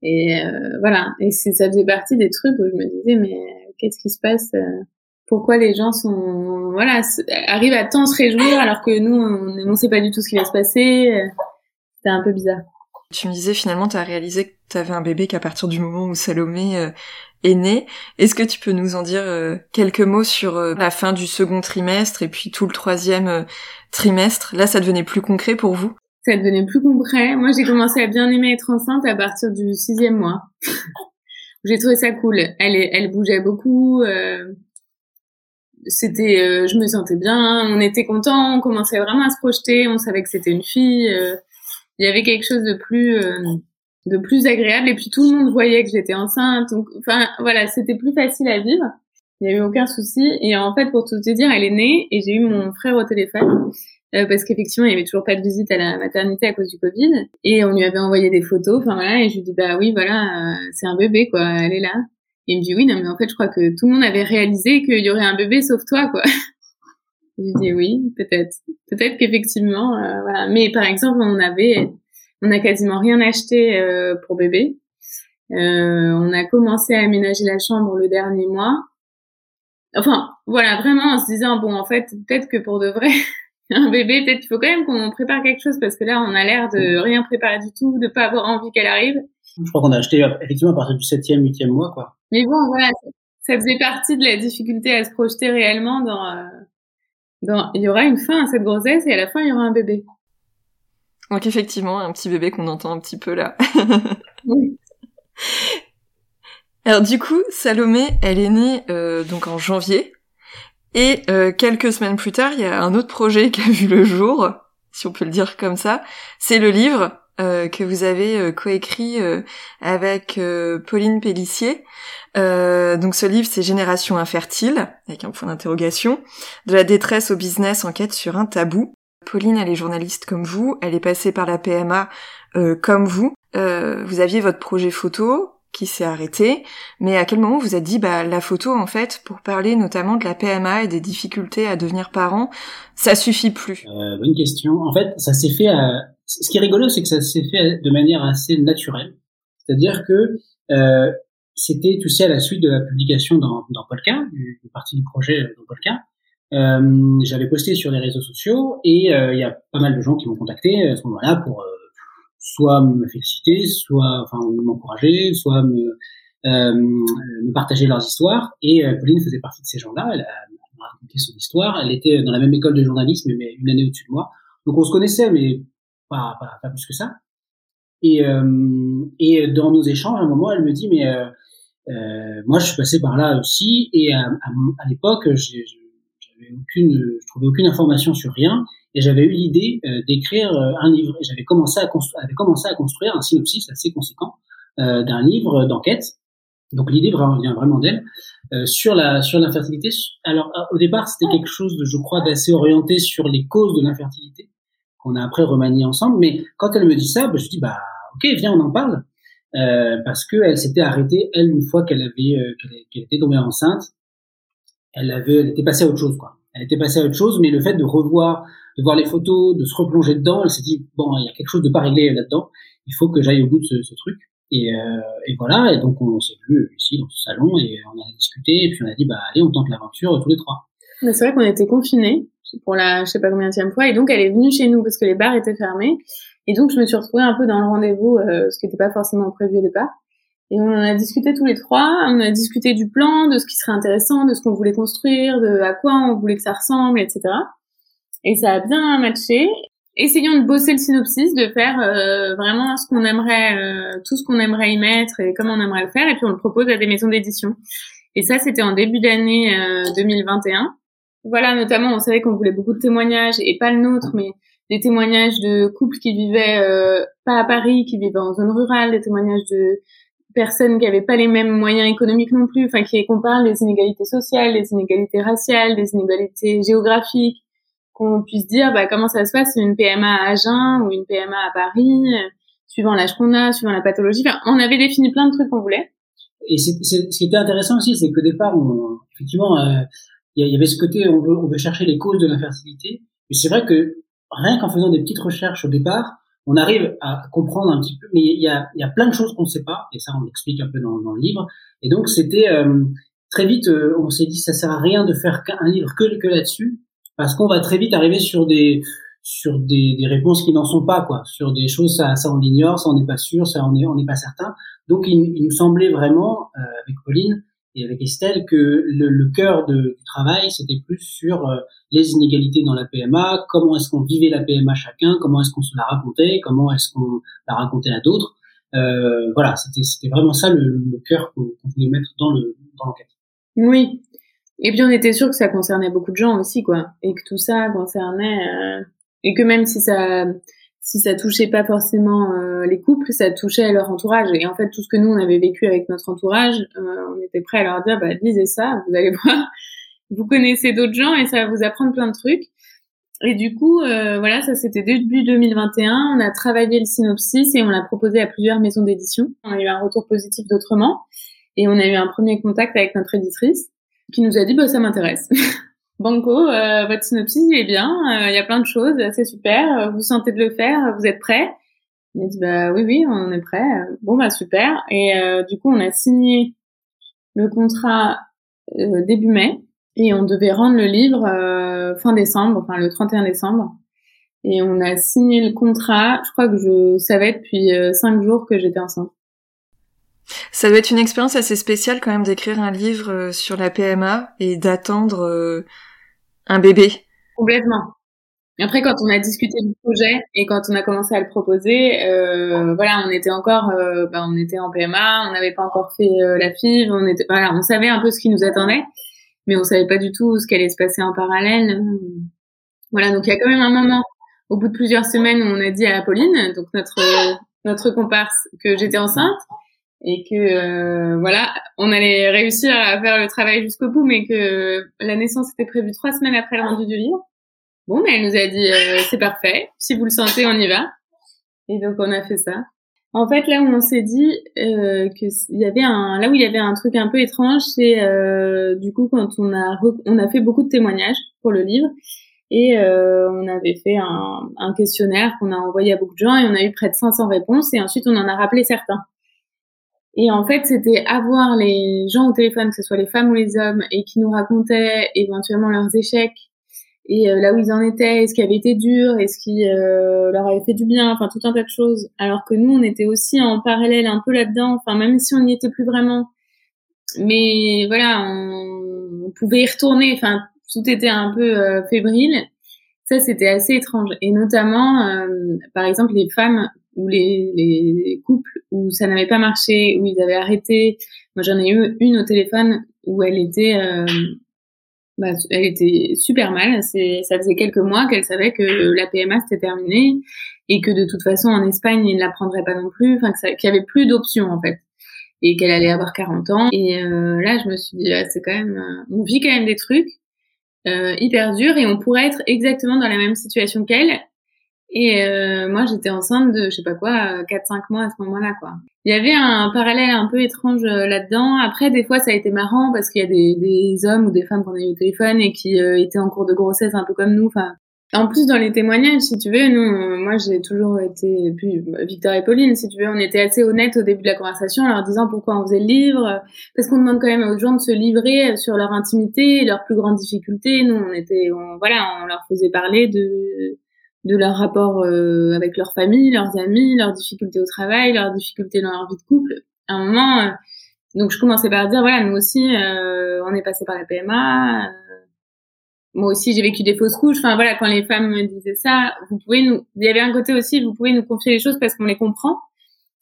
et euh, voilà, et ça faisait partie des trucs où je me disais mais qu'est-ce qui se passe euh, Pourquoi les gens sont voilà arrivent à tant se réjouir alors que nous on ne sait pas du tout ce qui va se passer euh, C'était un peu bizarre. Tu me disais finalement tu as réalisé que tu avais un bébé qu'à partir du moment où Salomé est né. Est-ce que tu peux nous en dire quelques mots sur la fin du second trimestre et puis tout le troisième trimestre? Là, ça devenait plus concret pour vous? Ça devenait plus concret. Moi, j'ai commencé à bien aimer être enceinte à partir du sixième mois. j'ai trouvé ça cool. Elle, bougeait beaucoup. Euh, c'était, euh, je me sentais bien. On était content. On commençait vraiment à se projeter. On savait que c'était une fille. Euh, il y avait quelque chose de plus, de plus agréable. Et puis tout le monde voyait que j'étais enceinte. Donc, enfin, voilà, c'était plus facile à vivre. Il n'y a eu aucun souci. Et en fait, pour tout te dire, elle est née et j'ai eu mon frère au téléphone. Euh, parce qu'effectivement, il y avait toujours pas de visite à la maternité à cause du Covid. Et on lui avait envoyé des photos. Enfin voilà, et je lui dis bah oui, voilà, euh, c'est un bébé quoi, elle est là. Et il me dit oui, non mais en fait, je crois que tout le monde avait réalisé qu'il y aurait un bébé sauf toi quoi. je lui dis oui, peut-être, peut-être qu'effectivement, euh, voilà. Mais par exemple, on avait, on a quasiment rien acheté pour bébé. on a commencé à aménager la chambre le dernier mois. Enfin, voilà, vraiment en se disant bon, en fait, peut-être que pour de vrai. un bébé, peut-être qu'il faut quand même qu'on prépare quelque chose parce que là, on a l'air de rien préparer du tout, de pas avoir envie qu'elle arrive. Je crois qu'on a acheté effectivement à partir du septième, huitième mois, quoi. Mais bon, voilà, ça faisait partie de la difficulté à se projeter réellement dans, euh, dans, il y aura une fin à cette grossesse et à la fin, il y aura un bébé. Donc effectivement, un petit bébé qu'on entend un petit peu là. oui. Alors du coup, Salomé, elle est née euh, donc en janvier. Et euh, quelques semaines plus tard, il y a un autre projet qui a vu le jour, si on peut le dire comme ça. C'est le livre que vous avez coécrit avec Pauline Pellissier. donc ce livre, c'est Génération infertile, avec un point d'interrogation, de la détresse au business, enquête sur un tabou. Pauline, elle est journaliste comme vous, elle est passée par la PMA comme vous. vous aviez votre projet photo, qui s'est arrêté, mais à quel moment vous êtes dit bah la photo en fait pour parler notamment de la PMA et des difficultés à devenir parent, ça suffit plus? Euh, Bonne question. En fait, ça s'est fait. À... Ce qui est rigolo, c'est que ça s'est fait de manière assez naturelle. C'est-à-dire que euh, c'était, tu sais, à la suite de la publication dans, dans Polka, du, partie du projet euh, dans Polka. Euh, j'avais posté sur les réseaux sociaux et euh, il y a pas mal de gens qui m'ont contacté à ce moment-là pour soit me féliciter, soit enfin m'encourager, soit me, euh, me partager leurs histoires. Et euh, Pauline faisait partie de ces gens-là. Elle m'a raconté son histoire. Elle était dans la même école de journalisme, mais une année au-dessus de moi. Donc on se connaissait, mais pas, pas, pas plus que ça. Et, euh, et dans nos échanges, à un moment, elle me dit, mais euh, euh moi, je suis passé par là aussi. Et à, à, l'époque, j'avais aucune, je trouvais aucune information sur rien et j'avais eu l'idée euh, d'écrire euh, un livre. Et j'avais commencé à construire, commencé à construire un synopsis assez conséquent euh, d'un livre d'enquête. Donc l'idée vient vraiment d'elle sur la sur l'infertilité. Alors au départ c'était quelque chose de je crois d'assez orienté sur les causes de l'infertilité qu'on a après remanié ensemble. Mais quand elle me dit ça, bah, je dis bah ok viens on en parle euh, parce que elle s'était arrêtée elle une fois qu'elle avait qu'elle était tombée enceinte. Elle avait elle était passée à autre chose quoi. Elle était passée à autre chose, mais le fait de revoir de voir les photos, de se replonger dedans. Elle s'est dit bon, il y a quelque chose de pas réglé là-dedans. Il faut que j'aille au bout de ce, ce truc. Et, euh, et, voilà. Et donc on s'est vu ici dans ce salon et on a discuté. Et puis on a dit bah allez, on tente l'aventure tous les trois. Mais c'est vrai qu'on était confinés pour la je sais pas combien fois. Et donc elle est venue chez nous parce que les bars étaient fermés. Et donc je me suis retrouvée un peu dans le rendez-vous, euh, ce qui n'était pas forcément prévu au départ. Et on en a discuté tous les trois. On a discuté du plan, de ce qui serait intéressant, de ce qu'on voulait construire, de à quoi on voulait que ça ressemble, etc. Et ça a bien matché. Essayons de bosser le synopsis, de faire euh, vraiment ce qu'on aimerait, euh, tout ce qu'on aimerait y mettre et comment on aimerait le faire, et puis on le propose à des maisons d'édition. Et ça, c'était en début d'année 2021. Euh, voilà, notamment, on savait qu'on voulait beaucoup de témoignages, et pas le nôtre, mais des témoignages de couples qui vivaient pas à Paris, qui vivaient en zone rurale, des témoignages de personnes qui avaient pas les mêmes moyens économiques non plus, enfin qui comparent les inégalités sociales, les inégalités raciales, les inégalités géographiques, qu'on puisse dire bah, comment ça se passe une PMA à Agen ou une PMA à Paris, euh, suivant l'âge qu'on a, suivant la pathologie. Enfin, on avait défini plein de trucs qu'on voulait. Et c'est, ce qui était intéressant aussi, c'est qu'au départ, effectivement, euh, il y avait ce côté, on veut, on veut chercher les causes de l'infertilité. Mais c'est vrai que rien qu'en faisant des petites recherches au départ, on arrive à comprendre un petit peu, mais il y a, plein de choses qu'on ne sait pas, et ça on explique un peu dans, le livre. Et donc c'était euh, très vite, on s'est dit ça sert à rien de faire un livre que, que là-dessus, parce qu'on va très vite arriver sur des sur des, des réponses qui n'en sont pas quoi, sur des choses ça, ça on l'ignore, ça on n'est pas sûr, ça on est on n'est pas certain. Donc il, il, nous semblait vraiment euh, avec Pauline et avec Estelle que le, le cœur de, du travail c'était plus sur euh, les inégalités dans la PMA, comment est-ce qu'on vivait la PMA chacun, comment est-ce qu'on se la racontait, comment est-ce qu'on la racontait à d'autres. Euh, voilà, c'était vraiment ça le, le cœur qu'on voulait mettre dans le dans l'enquête. Oui, et puis on était sûr que ça concernait beaucoup de gens aussi, quoi, et que tout ça concernait, euh, et que même si ça, si ça touchait pas forcément euh, les couples, ça touchait leur entourage. Et en fait, tout ce que nous on avait vécu avec notre entourage, euh, on était prêt à leur dire, bah lisez ça, vous allez voir, vous connaissez d'autres gens et ça va vous apprendre plein de trucs. Et du coup, voilà, ça c'était début 2021. On a travaillé le synopsis et on l'a proposé à plusieurs maisons d'édition. On a eu un retour positif d'autrement et on a eu un premier contact avec notre éditrice qui nous a dit bah ça m'intéresse. Banco, euh, votre synopsis il est bien, euh, il y a plein de choses, c'est super, euh, vous sentez de le faire, vous êtes prêt? Il a dit bah oui oui on est prêt. Bon bah super et du coup on a signé le contrat début mai et on devait rendre le livre fin décembre, enfin le 31 décembre. Et on a signé le contrat, je crois que je savais depuis cinq jours que j'étais enceinte. Ça doit être une expérience assez spéciale quand même d'écrire un livre euh, sur la PMA et d'attendre euh, un bébé. Complètement. Après, quand on a discuté du projet et quand on a commencé à le proposer, euh, voilà, on était encore, bah, on était en PMA, on n'avait pas encore fait la FIV, on était, voilà, on savait un peu ce qui nous attendait, mais on savait pas du tout ce qui allait se passer en parallèle. Voilà, donc il y a quand même un moment au bout de plusieurs semaines, on a dit à Pauline, donc notre notre comparse, que j'étais enceinte et que euh, voilà, on allait réussir à faire le travail jusqu'au bout, mais que la naissance était prévue trois semaines après le rendu du livre. Bon, mais elle nous a dit euh, c'est parfait, si vous le sentez, on y va. Et donc on a fait ça. En fait, là où on s'est dit euh, que il y avait un, là où il y avait un truc un peu étrange, c'est euh, du coup quand on a on a fait beaucoup de témoignages pour le livre et euh, on avait fait un, un questionnaire qu'on a envoyé à beaucoup de gens et on a eu près de 500 réponses et ensuite on en a rappelé certains. Et en fait, c'était avoir les gens au téléphone, que ce soit les femmes ou les hommes, et qui nous racontaient éventuellement leurs échecs et euh, là où ils en étaient, ce qui avait été dur, et ce qui euh, leur avait fait du bien, enfin tout un tas de choses. Alors que nous, on était aussi en parallèle un peu là-dedans, enfin même si on n'y était plus vraiment. Mais voilà, on, pouvait y retourner, enfin tout était un peu euh, fébrile. Ça, c'était assez étrange. Et notamment, par exemple, les femmes ou les, les couples où ça n'avait pas marché, où ils avaient arrêté. Moi, j'en ai eu une au téléphone où elle était, euh, bah, elle était super mal. C'est, ça faisait quelques mois qu'elle savait que la PMA c'était terminé et que de toute façon en Espagne ils ne la prendraient pas non plus. Enfin, qu'il y avait plus d'options en fait et qu'elle allait avoir 40 ans. Et euh, là, je me suis dit, là, c'est quand même, euh, on vit quand même des trucs euh, hyper durs et on pourrait être exactement dans la même situation qu'elle et euh, moi, j'étais enceinte de, je sais pas quoi, 4-5 mois à ce moment-là, quoi. Il y avait un parallèle un peu étrange euh, là-dedans. Après, des fois, ça a été marrant parce qu'il y a des, des, hommes ou des femmes qu'on a eu au téléphone et qui euh, étaient en cours de grossesse un peu comme nous. Enfin, en plus, dans les témoignages, si tu veux, nous, moi, j'ai toujours été, puis Victor et Pauline, si tu veux, on était assez honnêtes au début de la conversation en leur disant pourquoi on faisait le livre, parce qu'on demande quand même aux gens de se livrer sur leur intimité, leurs plus grandes difficultés. Nous, on était, on, voilà, on leur faisait parler de de leur rapport euh, avec leur famille, leurs amis, leurs difficultés au travail, leurs difficultés dans leur vie de couple. À un moment, euh, donc je commençais par dire voilà, nous aussi, euh, on est passé par la PMA. moi aussi, j'ai vécu des fausses couches. Enfin voilà, quand les femmes me disaient ça, vous pouvez nous. Il y avait un côté aussi, vous pouvez nous confier les choses parce qu'on les comprend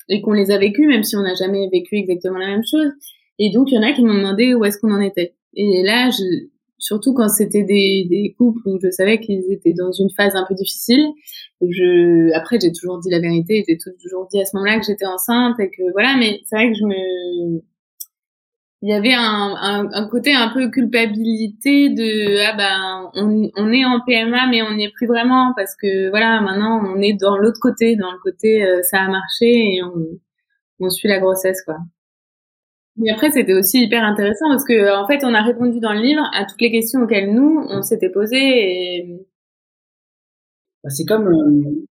et qu'on les a vécues, même si on n'a jamais vécu exactement la même chose. Et donc il y en a qui m'ont demandé où est-ce qu'on en était. Et là, je, surtout quand c'était des, des couples où je savais qu'ils étaient dans une phase un peu difficile. Je, après, j'ai toujours dit la vérité, j'ai toujours dit à ce moment-là que j'étais enceinte et que voilà, mais c'est vrai que je me, il y avait un, un, un, côté un peu culpabilité de ah ben on, on est en PMA mais on n'y est plus vraiment parce que voilà maintenant on est dans l'autre côté dans le côté euh, ça a marché et on, on suit la grossesse quoi. Mais après, c'était aussi hyper intéressant parce que, en fait, on a répondu dans le livre à toutes les questions auxquelles nous, on s'était posées et... Bah, c'est comme, euh,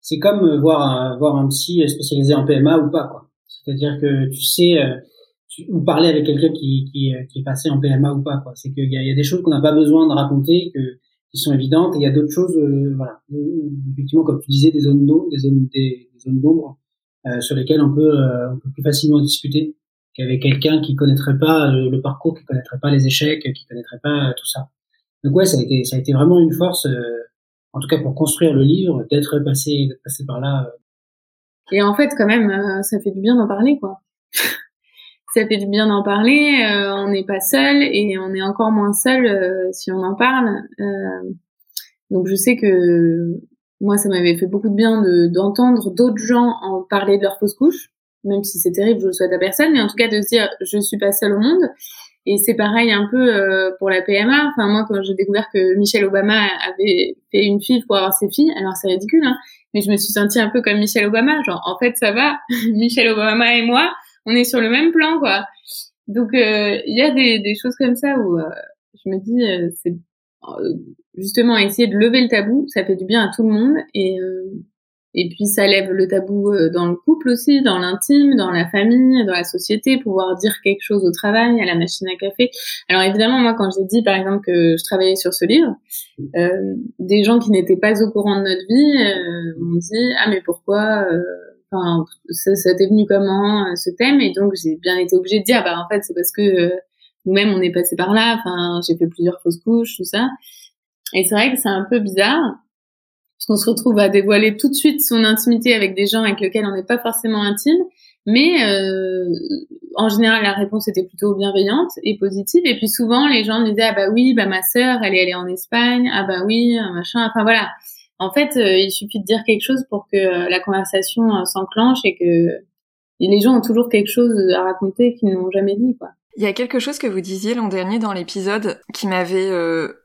c'est comme euh, voir un, voir un psy spécialisé en PMA ou pas, quoi. C'est-à-dire que tu sais, euh, ou parler avec quelqu'un qui, qui, qui, est passé en PMA ou pas, quoi. C'est qu'il y, y a, des choses qu'on n'a pas besoin de raconter, que, qui sont évidentes, et il y a d'autres choses, voilà. Effectivement, comme tu disais, des zones d'ombre, des zones, des, zones d'ombre, sur lesquelles on peut, on peut plus facilement discuter qu'avec quelqu'un qui connaîtrait pas euh, le parcours, qui connaîtrait pas les échecs, qui connaîtrait pas euh, tout ça. Donc ouais, ça a été ça a été vraiment une force, euh, en tout cas pour construire le livre, d'être passé d'être passé par là. Et en fait, quand même, ça fait du bien d'en parler, quoi. ça fait du bien d'en parler. on n'est pas seul et on est encore moins seul si on en parle. donc je sais que moi, ça m'avait fait beaucoup de bien d'entendre d'autres gens en parler de leur fausse couche même si c'est terrible, je le souhaite à personne, mais en tout cas de se dire je suis pas seule au monde. Et c'est pareil un peu euh, pour la PMA. Enfin moi quand j'ai découvert que Michelle Obama avait fait une fille pour avoir ses filles, alors c'est ridicule, hein, mais je me suis sentie un peu comme Michelle Obama, genre en fait ça va, Michelle Obama et moi, on est sur le même plan quoi. Donc euh, il y a des, des, choses comme ça où euh, je me dis c'est justement essayer de lever le tabou, ça fait du bien à tout le monde et et puis ça lève le tabou euh, dans le couple aussi, dans l'intime, dans la famille, dans la société, pouvoir dire quelque chose au travail, à la machine à café. Alors évidemment, moi quand j'ai dit par exemple que je travaillais sur ce livre, euh, des gens qui n'étaient pas au courant de notre vie euh, m'ont dit ah mais pourquoi euh, Enfin, ça, ça t'est venu comment ce thème? Et donc j'ai bien été obligée de dire ah, bah en fait c'est parce que nous-mêmes on est passé par là. Enfin, j'ai fait plusieurs fausses couches, tout ça. Et c'est vrai que c'est un peu bizarre parce qu'on se retrouve à dévoiler tout de suite son intimité avec des gens avec lesquels on n'est pas forcément intime. Mais euh, en général, la réponse était plutôt bienveillante et positive. Et puis souvent, les gens me disaient ah bah oui, bah ma sœur, elle est allée en Espagne. Ah bah oui, machin. Enfin voilà. en fait, il suffit de dire quelque chose pour que la conversation s'enclenche et que les gens ont toujours quelque chose à raconter qu'ils n'ont jamais dit, quoi. Il y a quelque chose que vous disiez l'an dernier dans l'épisode qui m'avait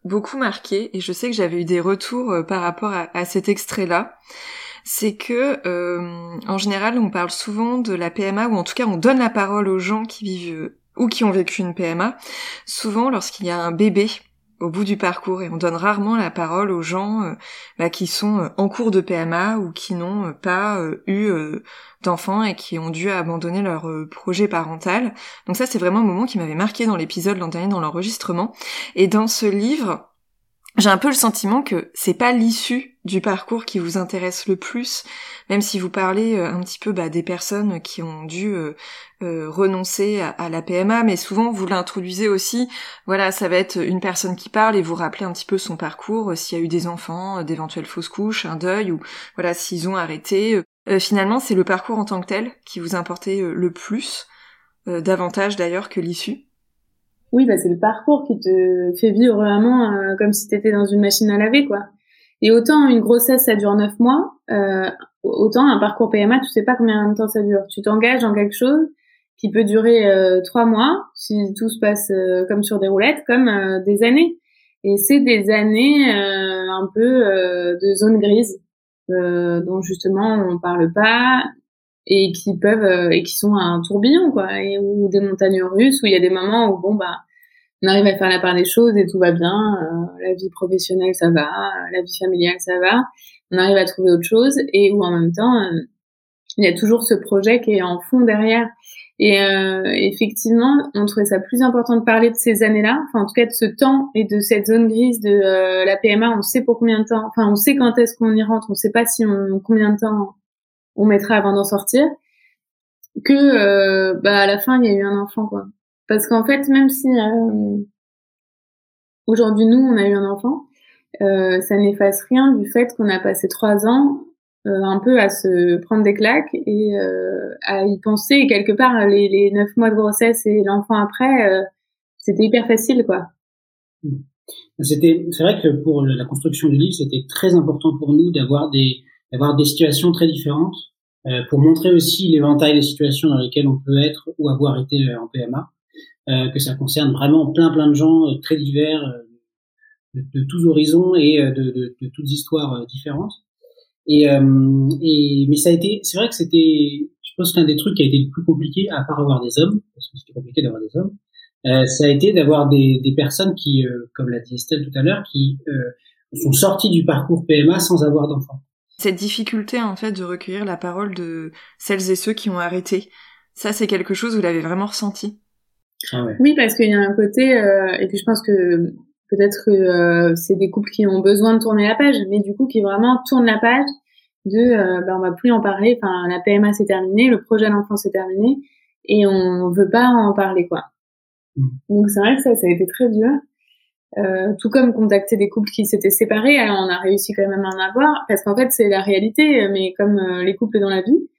beaucoup marqué et je sais que j'avais eu des retours par rapport à, cet extrait-là. C'est que euh, en général on parle souvent de la PMA ou en tout cas on donne la parole aux gens qui vivent euh, ou qui ont vécu une PMA, souvent lorsqu'il y a un bébé au bout du parcours et on donne rarement la parole aux gens euh, bah, qui sont en cours de PMA ou qui n'ont pas eu d'enfants et qui ont dû abandonner leur projet parental. Donc ça c'est vraiment un moment qui m'avait marqué dans l'épisode l'an dernier dans l'enregistrement. Et dans ce livre, j'ai un peu le sentiment que c'est pas l'issue du parcours qui vous intéresse le plus, même si vous parlez euh, un petit peu bah, des personnes qui ont dû euh, euh, renoncer à, la PMA, mais souvent vous l'introduisez aussi. Voilà, ça va être une personne qui parle et vous rappelez un petit peu son parcours, s'il y a eu des enfants, d'éventuelles fausses couches, un deuil ou voilà s'ils ont arrêté. finalement, c'est le parcours en tant que tel qui vous importait le plus, davantage d'ailleurs que l'issue. Oui, bah, c'est le parcours qui te fait vivre vraiment euh, comme si tu étais dans une machine à laver, quoi. Et autant une grossesse, ça dure neuf mois, euh, autant un parcours PMA, tu sais pas combien de temps ça dure. Tu t'engages dans quelque chose qui peut durer euh, mois, si tout se passe euh, comme sur des roulettes, comme des années. Et c'est des années un peu de zone grise, dont justement on parle pas, et qui peuvent et qui sont un tourbillon quoi. Et ou des montagnes russes où il y a des moments où bon bah on arrive à faire la part des choses et tout va bien euh, la vie professionnelle ça va la vie familiale ça va. On arrive à trouver autre chose et où en même temps euh, il y a toujours ce projet qui est en fond derrière. Et euh, effectivement on trouvait ça plus important de parler de ces années-là enfin en tout cas de ce temps et de cette zone grise de la PMA on sait pour combien de temps enfin on sait quand est-ce qu'on y rentre on sait pas si on combien de temps on mettra avant d'en sortir, que euh, bah à la fin il y a eu un enfant quoi. Parce qu'en fait même si euh, aujourd'hui nous on a eu un enfant, euh, ça n'efface rien du fait qu'on a passé trois ans un peu à se prendre des claques et à y penser et quelque part les, neuf mois de grossesse et l'enfant après c'était hyper facile quoi. C'était c'est vrai que pour la construction du livre c'était très important pour nous d'avoir des d'avoir des situations très différentes euh, pour montrer aussi l'éventail des situations dans lesquelles on peut être ou avoir été euh, en PMA, euh, que ça concerne vraiment plein plein de gens euh, très divers, de, de, tous horizons et de, de, de toutes histoires différentes. Et, et, mais ça a été, c'est vrai que c'était, je pense qu'un des trucs qui a été le plus compliqué, à part avoir des hommes, parce que c'était compliqué d'avoir des hommes, euh, ça a été d'avoir des, des, personnes qui, comme l'a dit Estelle tout à l'heure, qui euh, sont sorties du parcours PMA sans avoir d'enfants. Cette difficulté en fait de recueillir la parole de celles et ceux qui ont arrêté, ça c'est quelque chose vous l'avez vraiment ressenti. Ah ouais. Oui, parce qu'il y a un côté, euh, et puis je pense que peut-être que euh, c'est des couples qui ont besoin de tourner la page, mais du coup qui vraiment tournent la page de, euh, ben, on va plus en parler. Enfin, la PMA c'est terminé, le projet d'enfant c'est terminé, et on veut pas en parler quoi. Mmh. Donc c'est vrai que ça, ça a été très dur. Euh, tout comme contacter des couples qui s'étaient séparés, alors on a réussi quand même à en avoir, parce qu'en fait c'est la réalité, mais comme euh, les couples dans la vie.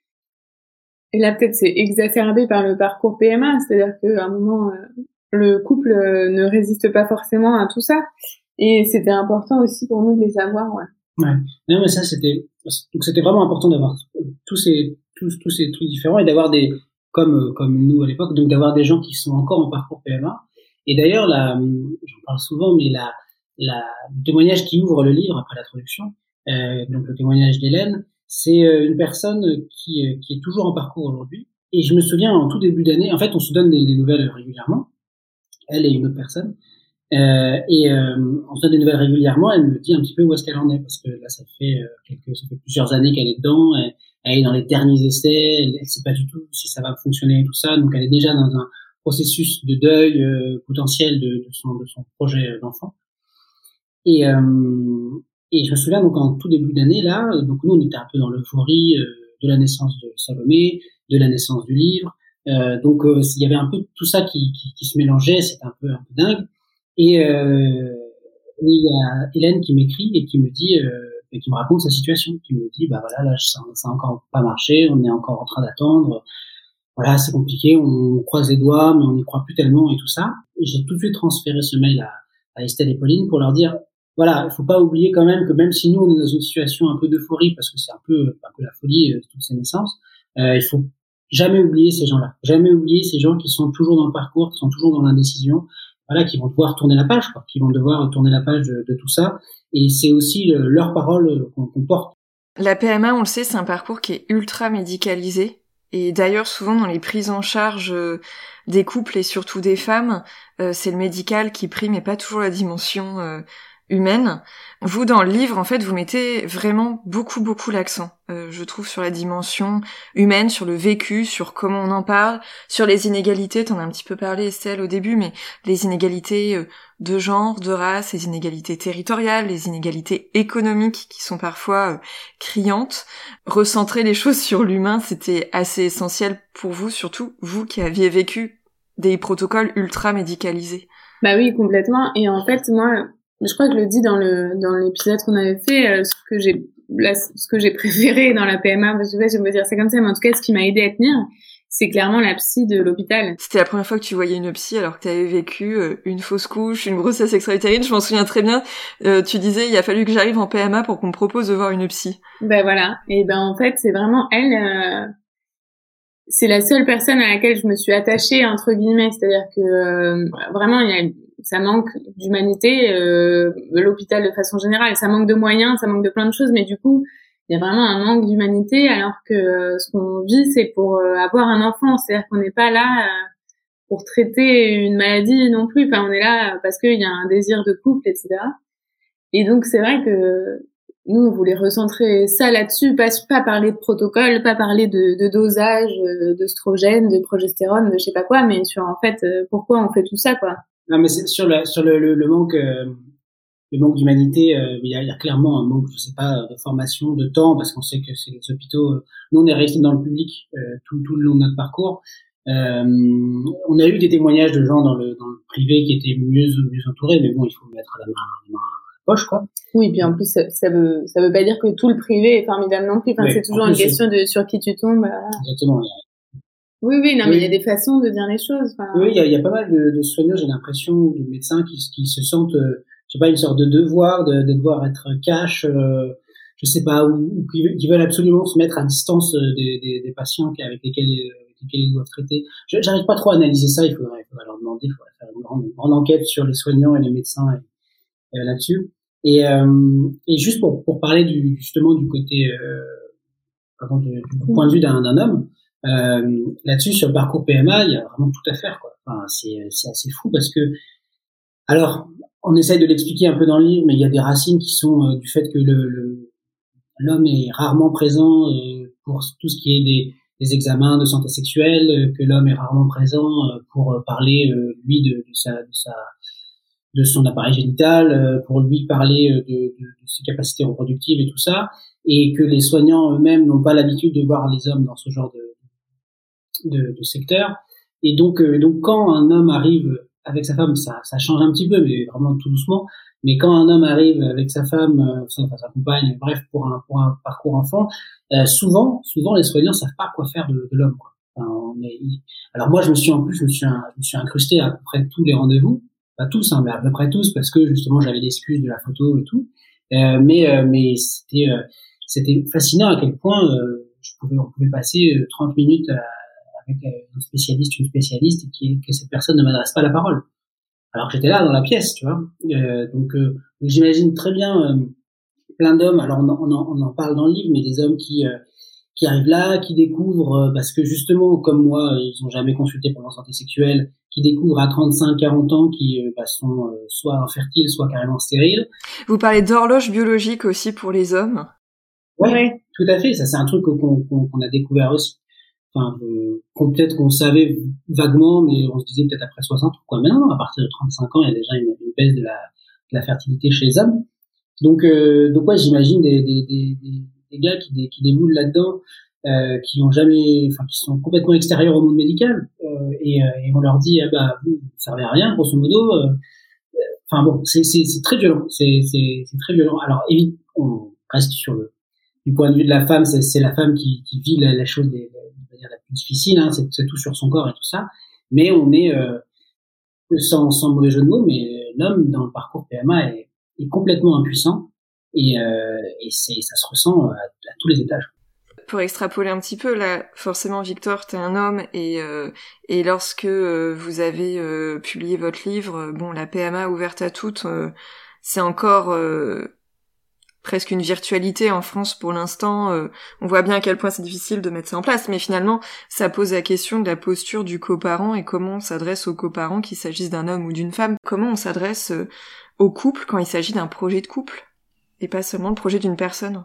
Et là peut-être c'est exacerbé par le parcours PMA, c'est-à-dire qu'à un moment euh, le couple ne résiste pas forcément à tout ça, et c'était important aussi pour nous de les savoir. Ouais. Ouais. Non mais ça c'était donc c'était vraiment important d'avoir tous ces tous tous ces trucs différents et d'avoir des comme comme nous à l'époque donc d'avoir des gens qui sont encore en parcours PMA et d'ailleurs, j'en parle souvent, mais la, le témoignage qui ouvre le livre après la traduction, euh, donc le témoignage d'Hélène, c'est euh, une personne qui, euh, qui est toujours en parcours aujourd'hui. Et je me souviens en tout début d'année, en fait, on se donne des, nouvelles régulièrement, elle et une autre personne. Euh, et euh, on se donne des nouvelles régulièrement. Elle me dit un petit peu où est-ce qu'elle en est parce que là, ça fait plusieurs années qu'elle est dedans. Elle, elle, est dans les derniers essais. Elle, elle sait pas du tout si ça va fonctionner et tout ça. Donc, elle est déjà dans un processus de deuil euh, potentiel de, son, projet d'enfant. Et, euh, et je me souviens donc en tout début d'année là, donc nous on était un peu dans l'euphorie euh, de la naissance de Salomé, de la naissance du livre. Euh, donc il y avait un peu tout ça qui, se mélangeait, c'était un peu dingue. Et il y a Hélène qui m'écrit et qui me dit, et qui me raconte sa situation, qui me dit bah voilà là ça, ça a encore pas marché, on est encore en train d'attendre voilà, c'est compliqué, on croise les doigts, mais on n'y croit plus tellement et tout ça. J'ai tout de suite transféré ce mail à, Estelle et Pauline pour leur dire, voilà, il faut pas oublier quand même que même si nous on est dans une situation un peu d'euphorie parce que c'est un peu un peu la folie de toutes ces naissances, euh, il faut jamais oublier ces gens-là, jamais oublier ces gens qui sont toujours dans le parcours, qui sont toujours dans l'indécision, voilà, qui vont devoir tourner la page, quoi, qui vont devoir tourner la page de, tout ça. Et c'est aussi leur parole qu'on porte. La PMA, on le sait, c'est un parcours qui est ultra médicalisé. Et d'ailleurs, souvent dans les prises en charge euh, des couples et surtout des femmes, euh, c'est le médical qui prime et pas toujours la dimension euh, humaine. Vous, dans le livre, en fait, vous mettez vraiment beaucoup, beaucoup l'accent, euh, je trouve, sur la dimension humaine, sur le vécu, sur comment on en parle, sur les inégalités. T'en as un petit peu parlé, Estelle, au début, mais les inégalités euh, de genre, de race, les inégalités territoriales, les inégalités économiques qui sont parfois euh, criantes. Recentrer les choses sur l'humain, c'était assez essentiel pour vous, surtout vous qui aviez vécu des protocoles ultra médicalisés. Bah oui, complètement. Et en fait, moi, je crois que je le dis dans le dans l'épisode qu'on avait fait, euh, ce que j'ai ce que j'ai préféré dans la PMA, je vais, je me dire c'est comme ça, mais en tout cas, ce qui m'a aidé à tenir, c'est clairement la psy de l'hôpital. C'était la première fois que tu voyais une psy alors que tu avais vécu euh, une fausse couche, une grossesse extra-utérine. Je m'en souviens très bien. Euh, tu disais il a fallu que j'arrive en PMA pour qu'on me propose de voir une psy. Ben voilà. Et ben en fait c'est vraiment elle. Euh, c'est la seule personne à laquelle je me suis attachée entre guillemets. C'est-à-dire que vraiment il y a ça manque d'humanité, euh, l'hôpital de façon générale, ça manque de moyens, ça manque de plein de choses, mais du coup, il y a vraiment un manque d'humanité, alors que euh, ce qu'on vit, c'est pour euh, avoir un enfant, c'est-à-dire qu'on n'est pas là euh, pour traiter une maladie non plus, enfin, on est là parce qu'il y a un désir de couple, etc. Et donc, c'est vrai que nous, on voulait recentrer ça là-dessus, pas, parler de protocole, pas parler de, de dosage, d'œstrogène, de progestérone, de je sais pas quoi, mais sur en fait pourquoi on fait tout ça, quoi. Non, mais sur le sur le, le, manque euh, le manque d'humanité, euh, il y, a, y, a, clairement un manque, je sais pas, de formation, de temps, parce qu'on sait que c'est les hôpitaux. Euh, nous, on est resté dans le public tout tout le long de notre parcours. on a eu des témoignages de gens dans le dans le privé qui étaient mieux mieux entourés, mais bon, il faut mettre la main, la main à la poche, quoi. Oui, puis en plus, ça, ça, veut ça veut pas dire que tout le privé est formidable non plus. Enfin, c'est toujours une question de sur qui tu tombes. Exactement. Oui, oui, non, mais il y a des façons de dire les choses. Oui, il y a, y a, pas mal de, de soignants, j'ai l'impression, de médecins qui, qui se sentent, euh, je sais pas, une sorte de devoir, de, de devoir être cash, euh, je sais pas, ou, qui, veulent absolument se mettre à distance euh, des, des, des patients avec lesquels, lesquels, ils doivent traiter. J'arrive pas trop à analyser ça, il faudrait, il faudrait leur demander, il faudrait faire une grande, grande enquête sur les soignants et les médecins euh, là-dessus. Et, et juste pour, pour parler du, justement du côté, pardon, du, du point de vue d'un homme, euh, Là-dessus, sur le parcours PMA, il y a vraiment tout à faire. Quoi. Enfin, c'est, assez fou parce que, alors, on essaye de l'expliquer un peu dans le livre, mais il y a des racines qui sont euh, du fait que le, l'homme est rarement présent euh, pour tout ce qui est des, des examens de santé sexuelle, euh, que l'homme est rarement présent pour parler lui de, de, sa, de, sa, de son appareil génital, pour lui parler de, de, de, ses capacités reproductives et tout ça, et que les soignants eux-mêmes n'ont pas l'habitude de voir les hommes dans ce genre de, de, de secteur. Et donc, euh, donc quand un homme arrive avec sa femme, ça, ça change un petit peu, mais vraiment tout doucement. Mais quand un homme arrive avec sa femme, euh, sa, sa compagne, bref, pour un, pour un parcours enfant, euh, souvent, souvent les soignants savent pas quoi faire de, de l'homme. Enfin, alors moi, je me suis en plus, je me suis, je me suis incrusté à peu près tous les rendez-vous, pas tous, hein, mais à peu près tous, parce que justement j'avais l'excuse de la photo et tout. Euh, mais mais c'était c'était fascinant à quel point je pouvais on pouvait passer 30 minutes à, avec euh, un spécialiste, une spécialiste, et qui, que cette personne ne m'adresse pas la parole. Alors que j'étais là dans la pièce, tu vois. Euh, donc, euh, j'imagine très bien euh, plein d'hommes. Alors on, on, en, on, en, parle dans le livre, mais des hommes qui qui arrivent là, qui découvrent parce que justement, comme moi, ils n'ont jamais consulté pour leur santé sexuelle, qui découvrent à 35-40 ans, qui bah, sont soit infertiles, soit carrément stériles. Vous parlez d'horloge biologique aussi pour les hommes? Ouais, ouais. tout à fait. Ça, c'est un truc qu'on qu'on a découvert aussi enfin, qu'on peut-être qu'on savait vaguement, mais on se disait peut-être après 60 quoi. Mais non, à partir de 35 ans, il y a déjà une, baisse de la, de la, fertilité chez les hommes. Donc, euh, donc ouais, j'imagine des, des, des, des, gars qui, qui déboulent là-dedans, euh, qui ont jamais, enfin, qui sont complètement extérieurs au monde médical, euh, et, euh, et, on leur dit, ah bah, vous, vous servez à rien, grosso modo. Euh, enfin bon, c'est très violent, c'est très violent. Alors, évidemment, on reste sur le du point de vue de la femme, c'est la femme qui, vit la, la chose des, la plus difficile, hein, c'est tout sur son corps et tout ça. Mais on est, euh, sans, sans mauvais jeu de mots, mais l'homme dans le parcours PMA est, complètement impuissant et, euh, ça se ressent à, tous les étages. Pour extrapoler un petit peu, là, forcément, Victor, t'es un homme et euh, et lorsque euh, vous avez euh, publié votre livre, bon, la PMA ouverte à toutes, c'est encore presque une virtualité en France pour l'instant. on voit bien à quel point c'est difficile de mettre ça en place, mais finalement, ça pose la question de la posture du coparent et comment on s'adresse aux coparents, qu'il s'agisse d'un homme ou d'une femme. Comment on s'adresse au couple quand il s'agit d'un projet de couple et pas seulement le projet d'une personne?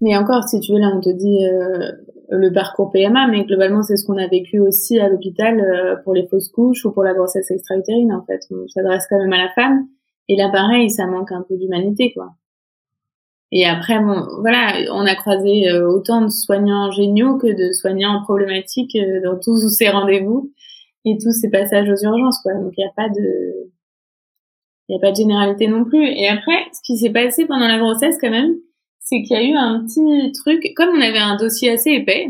Mais encore, si tu veux, là, on te dit euh, le parcours PMA, mais globalement, c'est ce qu'on a vécu aussi à l'hôpital euh, pour les fausses couches ou pour la grossesse extra-utérine, en fait. On s'adresse quand même à la femme. Et là, pareil, ça manque un peu d'humanité, quoi. Et après, bon, voilà, on a croisé euh, autant de soignants géniaux que de soignants problématiques dans tous ces rendez-vous et tous ces passages aux urgences, quoi. Donc, il n'y a pas de, il n'y a pas de généralité non plus. Et après, ce qui s'est passé pendant la grossesse quand même, c'est qu'il y a eu un petit truc, comme on avait un dossier assez épais,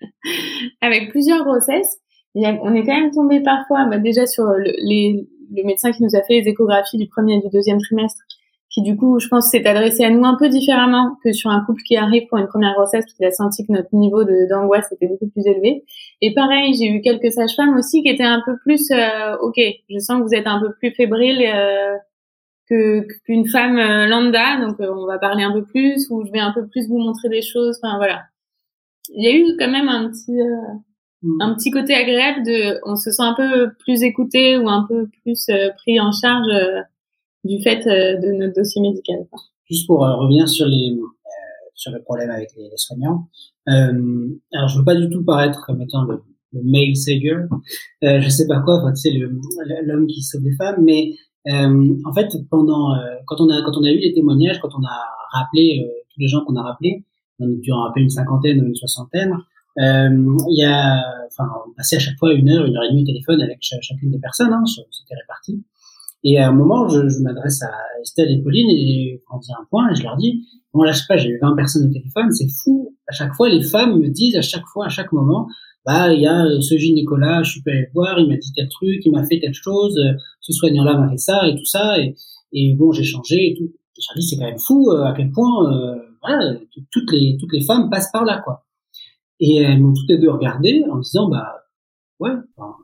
avec plusieurs grossesses, on est quand même tombé parfois, bah, déjà sur le, les, le médecin qui nous a fait les échographies du premier et du deuxième trimestre, qui du coup, je pense, s'est adressé à nous un peu différemment que sur un couple qui arrive pour une première grossesse, parce qu'il a senti que notre niveau d'angoisse était beaucoup plus élevé. Et pareil, j'ai eu quelques sages-femmes aussi qui étaient un peu plus, euh, ok, je sens que vous êtes un peu plus fébrile euh, que qu'une femme euh, lambda, donc on va parler un peu plus, ou je vais un peu plus vous montrer des choses. Enfin voilà, il y a eu quand même un petit mm. un petit côté agréable de, on se sent un peu plus écouté ou un peu plus pris en charge du fait euh, de notre dossier médical. Juste pour euh, revenir sur les euh, sur le problème avec les, soignants. Euh, alors, je veux pas du tout paraître comme étant le, le male savior. Euh, je sais pas quoi. Enfin, sais, l'homme qui sauve les femmes. Mais euh, en fait, pendant quand on a quand on a eu les témoignages, quand on a rappelé tous les gens qu'on a rappelés, on a dû en rappeler une cinquantaine ou une soixantaine. Il y a, enfin, on passait à chaque fois une heure, une heure et demie au téléphone avec chacune des personnes. Hein, C'était réparti. Et à un moment, je, je m'adresse à Estelle et Pauline et on dit un point et je leur dis, bon là je sais pas, j'ai eu 20 personnes au téléphone, c'est fou. À chaque fois, les femmes me disent à chaque fois, à chaque moment, bah il y a ce gynécologue, je suis allé le voir, il m'a dit tel truc, il m'a fait telle chose, ce soignant-là m'a fait ça et tout ça et, et bon j'ai changé et tout. Je dis c'est quand même fou euh, à quel point euh, voilà toutes les toutes les femmes passent par là quoi. Et elles m'ont toutes les deux regardé en disant bah ouais. Enfin,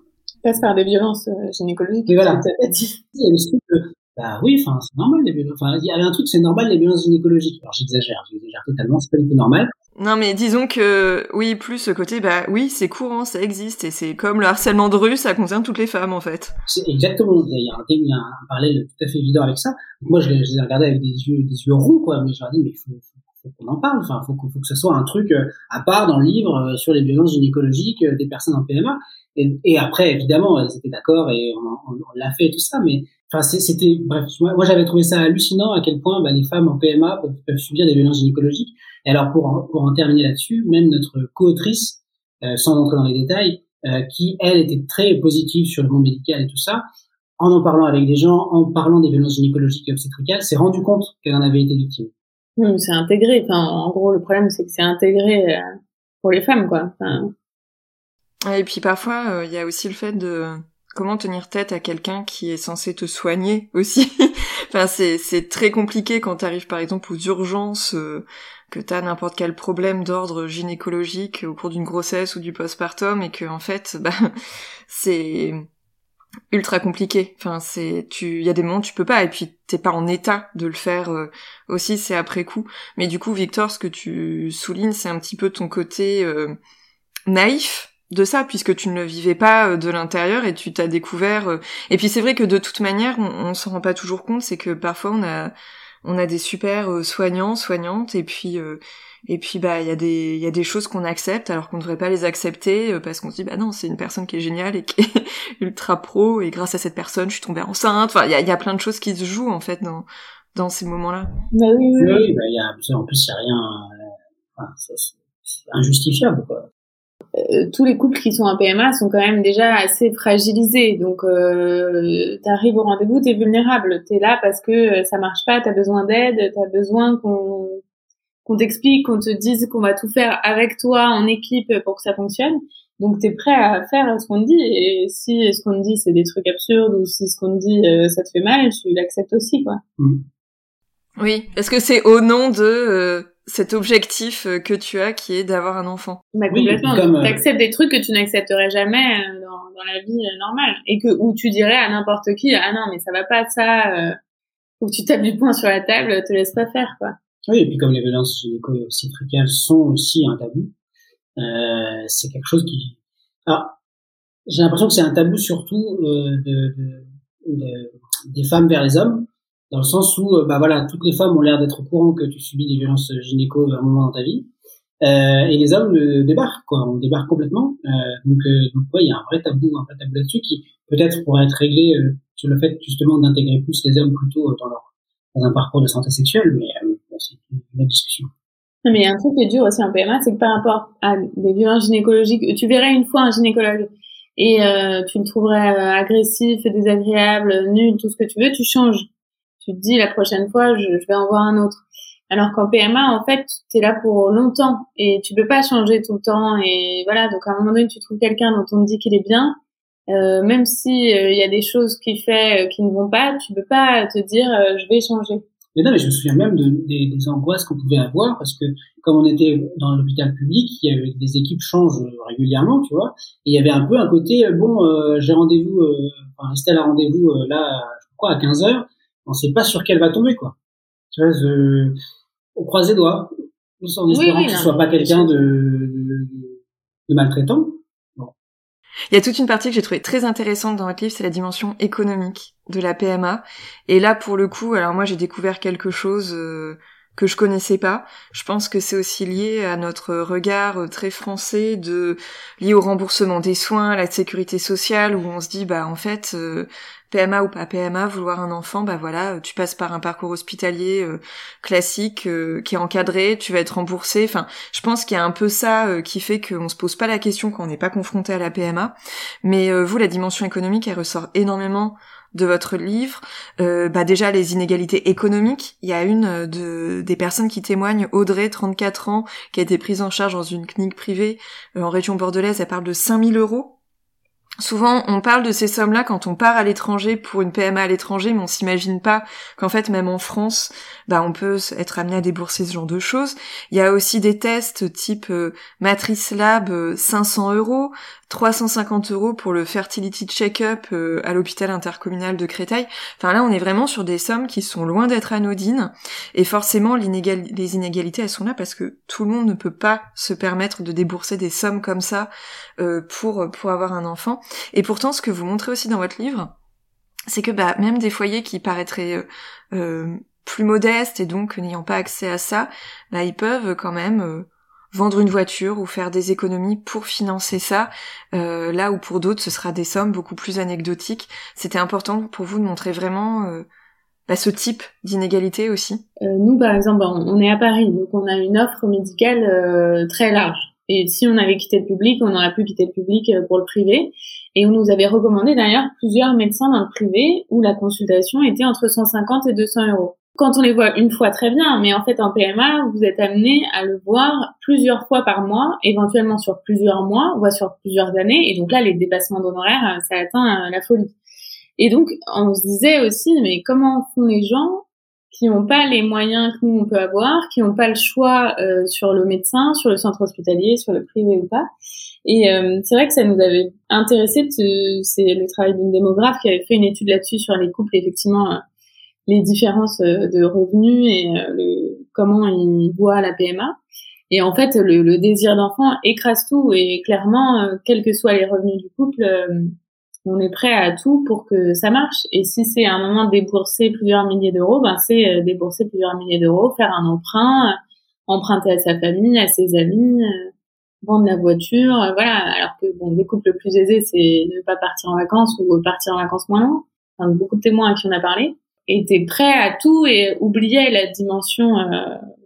passe par des violences euh, gynécologiques. Et voilà. Il y a le truc de, bah oui, enfin, c'est normal les violences. Enfin, il y avait un truc, c'est normal les violences gynécologiques. Alors j'exagère, j'exagère totalement, c'est pas du tout normal. Non, mais disons que oui, plus ce côté, bah oui, c'est courant, ça existe, et c'est comme le harcèlement de rue, ça concerne toutes les femmes en fait. C'est exactement. Il y a, un, il y a un parallèle tout à fait évident avec ça. moi, je les, je les ai regardés avec des yeux, des yeux ronds, quoi. Mais je leur ai dit, mais il faut, faut, qu'on en parle. Enfin, faut, faut, faut que ce soit un truc euh, à part dans le livre euh, sur les violences gynécologiques des personnes en PMA. Et, et, après, évidemment, elles étaient d'accord et on, on, l'a fait tout ça, mais enfin, c'était bref. Moi, j'avais trouvé ça hallucinant à quel point bah, les femmes en PMA peuvent, subir des violences gynécologiques. Et alors, pour pour en terminer là-dessus, même notre co-autrice, euh, sans entrer dans les détails, euh, qui elle était très positive sur le monde médical et tout ça, en en parlant avec des gens, en parlant des violences gynécologiques et obstétricales, s'est rendu compte qu'elle en avait été victime. c'est intégré. Enfin, en gros, le problème, c'est que c'est intégré euh, pour les femmes, quoi. Enfin, et puis parfois, euh, il y a aussi le fait de comment tenir tête à quelqu'un qui est censé te soigner aussi. enfin, c'est, c'est très compliqué quand tu arrives par exemple aux urgences, euh, que tu as n'importe quel problème d'ordre gynécologique au cours d'une grossesse ou du postpartum et que en fait, bah, c'est ultra compliqué. Enfin, c'est tu, il y a des moments où tu peux pas et puis t'es pas en état de le faire euh, aussi. C'est après coup. Mais du coup, Victor, ce que tu soulignes, c'est un petit peu ton côté naïf de ça puisque tu ne le vivais pas euh, de l'intérieur et tu t'as découvert euh, et puis c'est vrai que de toute manière on, on s'en rend pas toujours compte c'est que parfois on a on a des super euh, soignants soignantes et puis et puis bah il y a des il y a des choses qu'on accepte alors qu'on ne devrait pas les accepter parce qu'on se dit bah non c'est une personne qui est géniale et qui est ultra pro et grâce à cette personne je suis tombée enceinte enfin il y a, y a plein de choses qui se jouent en fait dans dans ces moments-là. Bah oui oui. oui bah, y a, en plus il y a rien enfin, c'est injustifiable quoi. Euh, tous les couples qui sont en PMA sont quand même déjà assez fragilisés. Donc, euh, tu arrives au rendez-vous, tu es vulnérable. Tu es là parce que ça marche pas, tu as besoin d'aide, tu as besoin qu'on qu'on t'explique, qu'on te dise qu'on va tout faire avec toi en équipe pour que ça fonctionne. Donc t'es prêt à faire ce qu'on te dit et si ce qu'on te dit c'est des trucs absurdes ou si ce qu'on te dit euh, ça te fait mal, tu l'acceptes aussi quoi. Mm. Oui, est-ce que c'est au nom de euh, cet objectif euh, que tu as qui est d'avoir un enfant bah, complètement. Tu acceptes des trucs que tu n'accepterais jamais dans, dans, la vie normale et que où tu dirais à n'importe qui ah non mais ça va pas ça faut que tu tapes du poing sur la table, te laisse pas faire quoi. Oui, et puis comme les violences gynéco-obstétricales sont aussi un tabou, euh, c'est quelque chose qui. Alors, j'ai l'impression que c'est un tabou surtout euh, de, de, des femmes vers les hommes, dans le sens où, euh, bah voilà, toutes les femmes ont l'air d'être au courant que tu subis des violences gynéco à un moment dans ta vie, euh, et les hommes débarquent, quoi, on débarque complètement. Euh, donc, donc ouais, il y a un vrai tabou, un vrai tabou là-dessus qui peut-être pourrait être réglé sur le fait justement d'intégrer plus les hommes plutôt dans leur dans un parcours de santé sexuelle, mais c'est une autre discussion. Mais il y a un truc qui est dur aussi en PMA, c'est que par rapport à des violences gynécologiques, tu verrais une fois un gynécologue et euh, tu le trouverais euh, agressif, désagréable, nul, tout ce que tu veux, tu changes. Tu te dis la prochaine fois, je, je vais en voir un autre. Alors qu'en PMA, en fait, tu es là pour longtemps et tu peux pas changer tout le temps. Et voilà, donc à un moment donné, tu trouves quelqu'un dont on te dit qu'il est bien, euh, même si il y a des choses qu'il fait qui ne vont pas, tu peux pas te dire je vais changer. Mais non, mais je me souviens même de, des, des angoisses qu'on pouvait avoir parce que comme on était dans l'hôpital public, il y avait des équipes changent régulièrement, tu vois, et il y avait un peu un côté bon, euh, j'ai rendez-vous, euh, enfin Estelle a rendez-vous euh, là, quoi, à 15 heures, on sait pas sur quelle va tomber, quoi. Tu vois, je, on croise les doigts, en espérant que ce soit pas quelqu'un de, de, de maltraitant. Il y a toute une partie que j'ai trouvée très intéressante dans votre livre, c'est la dimension économique de la PMA. Et là, pour le coup, alors moi j'ai découvert quelque chose euh, que je connaissais pas. Je pense que c'est aussi lié à notre regard euh, très français de lié au remboursement des soins, à la sécurité sociale, où on se dit bah en fait euh, PMA ou pas PMA, vouloir un enfant, bah voilà, tu passes par un parcours hospitalier euh, classique euh, qui est encadré, tu vas être remboursé. Enfin, je pense qu'il y a un peu ça euh, qui fait qu'on se pose pas la question quand on n'est pas confronté à la PMA. Mais vous, la dimension économique, elle ressort énormément de votre livre. bah déjà les inégalités économiques. Il y a une de des personnes qui témoignent, Audrey, 34 ans, qui a été prise en charge dans une clinique privée en région bordelaise. Elle parle de 5000 euros Souvent, on parle de ces sommes-là quand on part à l'étranger pour une PMA à l'étranger, mais on s'imagine pas qu'en fait, même en France, bah, on peut être amené à débourser ce genre de choses. Il y a aussi des tests type euh, Matrice Lab, 500 euh, euros, 350 euros pour le fertility check-up euh, à l'hôpital intercommunal de Créteil. Enfin là, on est vraiment sur des sommes qui sont loin d'être anodines, et forcément, les inégalités, elles sont là parce que tout le monde ne peut pas se permettre de débourser des sommes comme ça pour pour avoir un enfant. Et pourtant, ce que vous montrez aussi dans votre livre, c'est que bah, même des foyers qui paraîtraient euh, euh, plus modestes et donc n'ayant pas accès à ça, bah, ils peuvent quand même euh, vendre une voiture ou faire des économies pour financer ça, là où pour d'autres ce sera des sommes beaucoup plus anecdotiques. C'était important pour vous de montrer vraiment bah, ce type d'inégalité aussi? nous, par exemple, on est à Paris, donc on a une offre médicale très large. Et si on avait quitté le public, on aurait pu quitter le public euh, pour le privé. Et on nous avait recommandé d'ailleurs plusieurs médecins dans le privé où la consultation était entre 150 et 200 euros. Quand on les voit une fois, très bien, mais en fait en PMA, vous êtes amené à le voir plusieurs fois par mois, éventuellement sur plusieurs mois, voire sur plusieurs années. Et donc là, les dépassements d'honoraires, euh, ça atteint euh, la folie. Et donc, on se disait aussi, mais comment font les gens qui n'ont pas les moyens que nous on peut avoir, qui n'ont pas le choix euh, sur le médecin, sur le centre hospitalier, sur le privé ou pas? Et euh, c'est vrai que ça nous avait intéressé. C'est le travail d'une démographe qui avait fait une étude là-dessus sur les couples, effectivement, euh, les différences de revenus et le, comment ils voient la PMA. Et en fait, le, le désir d'enfant écrase tout. Et clairement, quels que soient les revenus du couple, on est prêt à tout pour que ça marche. Et si c'est un moment débourser plusieurs milliers d'euros, ben c'est euh, débourser plusieurs milliers d'euros, faire un emprunt, euh, emprunter à sa famille, à ses amis, euh, vendre la voiture, voilà. Alors que bon, des couples plus aisés, c'est ne pas partir en vacances ou partir en vacances moins. Enfin, beaucoup de témoins à qui on a parlé étaient prêts à tout et oubliaient la dimension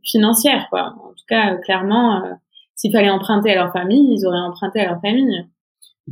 financière, quoi. En tout cas, clairement, s'il fallait emprunter à leur famille, ils auraient emprunté à leur famille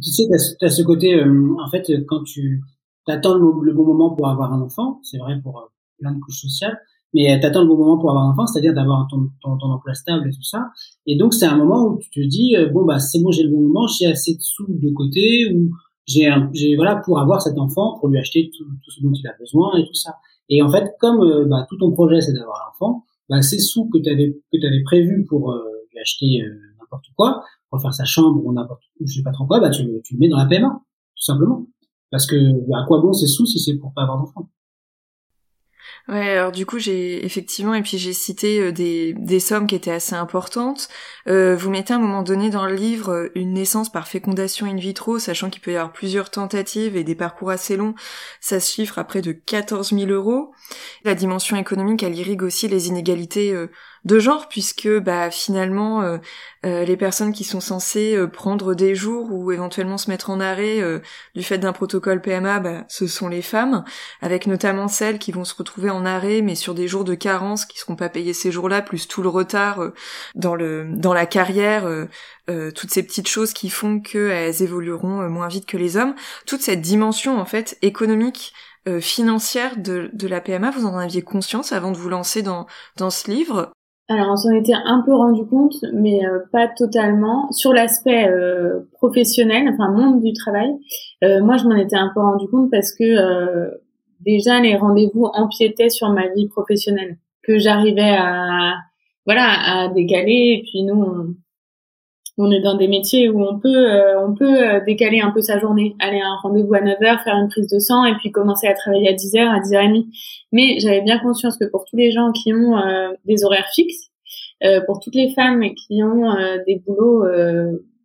tu sais, tu as, ce côté, euh, en fait, quand tu attends le, bon moment pour avoir un enfant, c'est vrai pour euh, plein de couches sociales, mais t'attends le bon moment pour avoir un enfant, c'est-à-dire d'avoir ton, ton, ton, emploi stable et tout ça. Et donc c'est un moment où tu te dis bon bah c'est bon, j'ai le bon moment, j'ai assez de sous de côté ou j'ai voilà pour avoir cet enfant, pour lui acheter tout, tout, ce dont il a besoin et tout ça. Et en fait, comme bah, tout ton projet c'est d'avoir l'enfant, bah, ces sous que tu avais que tu avais prévu pour lui acheter n'importe quoi, pour faire sa chambre ou n'importe je sais pas trop quoi, bah tu, tu le mets dans la PMA tout simplement. Parce que à quoi bon ces sous si c'est pour pas avoir d'enfant Ouais, alors du coup j'ai effectivement et puis j'ai cité euh, des, des sommes qui étaient assez importantes. Euh, vous mettez à un moment donné dans le livre euh, une naissance par fécondation in vitro, sachant qu'il peut y avoir plusieurs tentatives et des parcours assez longs. Ça se chiffre à près de 14 000 euros. La dimension économique, elle irrigue aussi les inégalités de genre puisque bah finalement euh, euh, les personnes qui sont censées euh, prendre des jours ou éventuellement se mettre en arrêt du fait d'un protocole PMA bah, ce sont les femmes avec notamment celles qui vont se retrouver en arrêt mais sur des jours de carence qui seront pas payés ces jours-là plus tout le retard dans le dans la carrière toutes ces petites choses qui font qu'elles évolueront moins vite que les hommes. Toute cette dimension en fait économique financière de, de la PMA, vous en aviez conscience avant de vous lancer dans, dans ce livre? Alors, on s'en était un peu rendu compte, mais euh, pas totalement. Sur l'aspect euh, professionnel, enfin monde du travail, euh, moi, je m'en étais un peu rendu compte parce que déjà les rendez-vous empiétaient sur ma vie professionnelle, que j'arrivais à voilà à décaler. Et puis nous, on, on est dans des métiers où on peut euh, on peut euh, décaler un peu sa journée, aller à un rendez-vous à 9h, faire une prise de sang et puis commencer à travailler à 10h, à 10h30. Mais j'avais bien conscience que pour tous les gens qui ont euh, des horaires fixes, pour toutes les femmes qui ont des boulots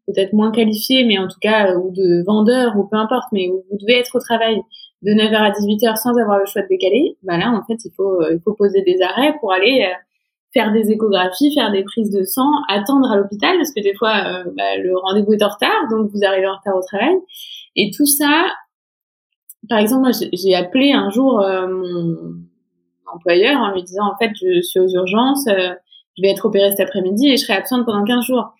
peut-être moins qualifiés, mais en tout cas ou de vendeurs ou peu importe, mais où vous devez être au travail de 9h à 18h sans avoir le choix de décaler, bah là en fait il faut il faut poser des arrêts pour aller faire des échographies, faire des prises de sang, attendre à l'hôpital parce que des fois euh, bah, le rendez-vous est en retard, donc vous arrivez en retard au travail. Et tout ça, par exemple, j'ai appelé un jour euh, mon employeur en lui disant en fait je suis aux urgences, euh, je vais être opérée cet après-midi et je serai absente pendant 15 jours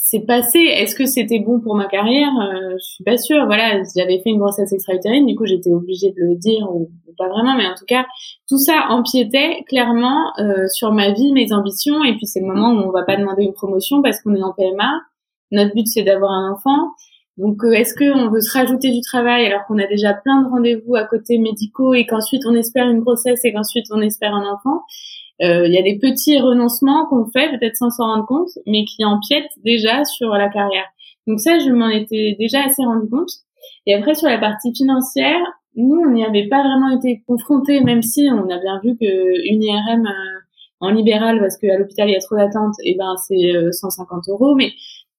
c'est passé. Est-ce que c'était bon pour ma carrière? Euh, Je suis pas sûre. Voilà, j'avais fait une grossesse extra-utérine, du coup j'étais obligée de le dire ou, pas vraiment, mais en tout cas tout ça empiétait clairement euh, sur ma vie, mes ambitions. Et puis c'est le moment où on va pas demander une promotion parce qu'on est en PMA. Notre but c'est d'avoir un enfant. Donc euh, est-ce qu'on veut se rajouter du travail alors qu'on a déjà plein de rendez-vous à côté médicaux et qu'ensuite on espère une grossesse et qu'ensuite on espère un enfant? Il y a des petits renoncements qu'on fait, peut-être sans s'en rendre compte, mais qui empiètent déjà sur la carrière. Donc ça, je m'en étais déjà assez rendu compte. Et après, sur la partie financière, nous, on n'y avait pas vraiment été confrontés, même si on a bien vu que une IRM euh, en libéral, parce qu'à l'hôpital, il y a trop d'attentes, et ben c'est 150 euh, euros, mais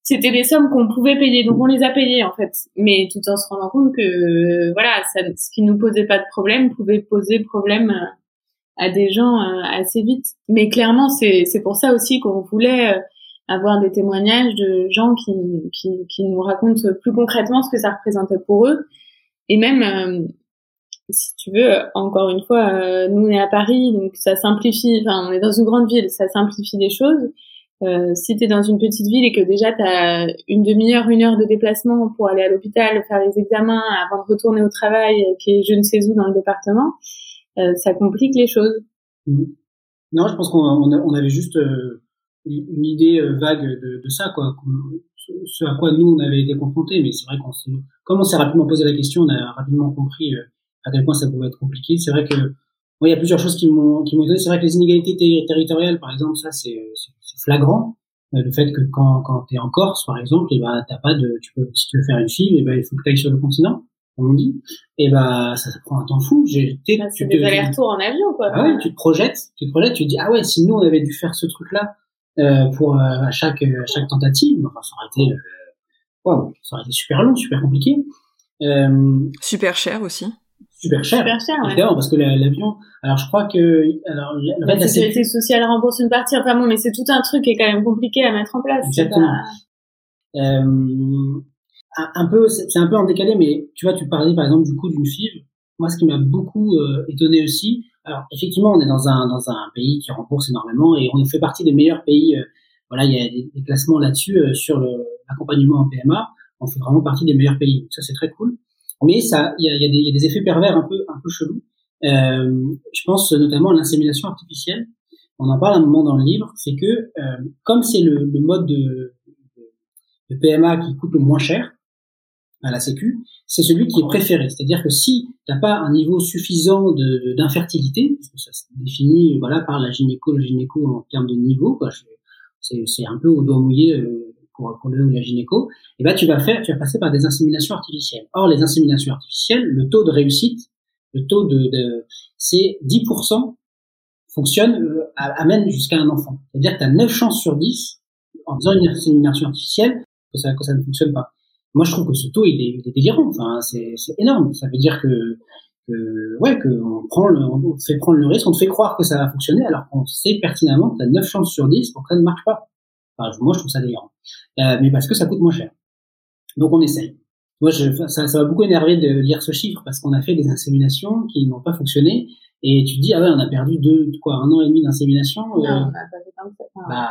c'était des sommes qu'on pouvait payer, donc on les a payées en fait, mais tout en se rendant compte que voilà, ce qui nous posait pas de problème pouvait poser problème à des gens euh, assez vite. Mais clairement, c'est pour ça aussi qu'on voulait euh, avoir des témoignages de gens qui, qui, qui nous racontent plus concrètement ce que ça représentait pour eux. Et même, euh, si tu veux, encore une fois, nous on est à Paris, donc ça simplifie, enfin on est dans une grande ville, ça simplifie les choses. Euh, si tu es dans une petite ville et que déjà tu as une demi-heure, une heure de déplacement pour aller à l'hôpital, faire les examens avant de retourner au travail, qui est je ne sais où dans le département, euh, ça complique les choses. Mhm. Non, je pense qu'on on avait juste euh, une idée euh, vague de, de ça, quoi. Ce à quoi nous on avait été confrontés, mais c'est vrai qu'on s'est, comme on s'est rapidement posé la question, on a rapidement compris à quel point ça pouvait être compliqué. C'est vrai que il y a plusieurs choses qui m'ont qui m'ont donné. C'est vrai que les inégalités territoriales, par exemple, ça c'est flagrant. Le fait que quand quand t'es en Corse, par exemple, et eh ben t'as pas de, tu peux si tu veux faire une fille, et eh ben il faut que tu ailles sur le continent on dit, et bah ça, ça prend un temps fou. J'ai, bah, tu des allers-retours en avion, quoi. Ah ouais, tu te projettes, tu te projettes, tu te dis ah ouais, si nous on avait dû faire ce truc-là euh, pour euh, à chaque à chaque tentative, enfin ça aurait été, euh, ça aurait été super long, super compliqué, euh, super cher aussi. Super cher, super cher évidemment, parce que l'avion. Alors je crois que alors la, sécurité sociale rembourse une partie. Enfin bon, mais c'est tout un truc qui est quand même compliqué à mettre en place. Exactement. Euh, un peu, c'est un peu en décalé, mais tu vois, tu parlais par exemple du coup d'une FIV. Moi, ce qui m'a beaucoup euh, étonné aussi, alors effectivement, on est dans un dans un pays qui rembourse énormément et on fait partie des meilleurs pays. Euh, voilà, il y a des, classements là-dessus euh, sur l'accompagnement en PMA. On fait vraiment partie des meilleurs pays. ça, c'est très cool. Mais ça, il y a, y, a y a, des effets pervers un peu un peu chelous. Euh, je pense notamment à l'insémination artificielle. On en parle un moment dans le livre, c'est que euh, comme c'est le, le, mode de, de, PMA qui coûte le moins cher à la Sécu, c'est celui qui est préféré. C'est-à-dire que si tu n'as pas un niveau suffisant d'infertilité, parce que ça se définit voilà par la gynéco, le gynéco en termes de niveau, c'est un peu au doigt mouillé euh, pour, pour le la gynéco, et eh ben tu vas faire, tu vas passer par des inséminations artificielles. Or les inséminations artificielles, le taux de réussite le taux de, de c'est 10% fonctionne, euh, amène jusqu'à un enfant. C'est-à-dire que tu as 9 chances sur 10 en faisant une insémination artificielle que ça, que ça ne fonctionne pas. Moi, je trouve que ce taux, il est, il est délirant. Enfin, c'est, c'est énorme. Ça veut dire que, que ouais, qu'on prend le, on te fait prendre le risque, on te fait croire que ça va fonctionner alors qu'on sait pertinemment que tu as 9 chances sur 10 pour que ça ne marche pas. Enfin, moi, je trouve ça délirant. Euh, mais parce que ça coûte moins cher. Donc, on essaye. Moi, je, ça, ça m'a beaucoup énervé de lire ce chiffre parce qu'on a fait des inséminations qui n'ont pas fonctionné et tu te dis ah ouais, on a perdu deux quoi un an et demi d'insémination. Non, euh, on a pas fait comme ça. bah,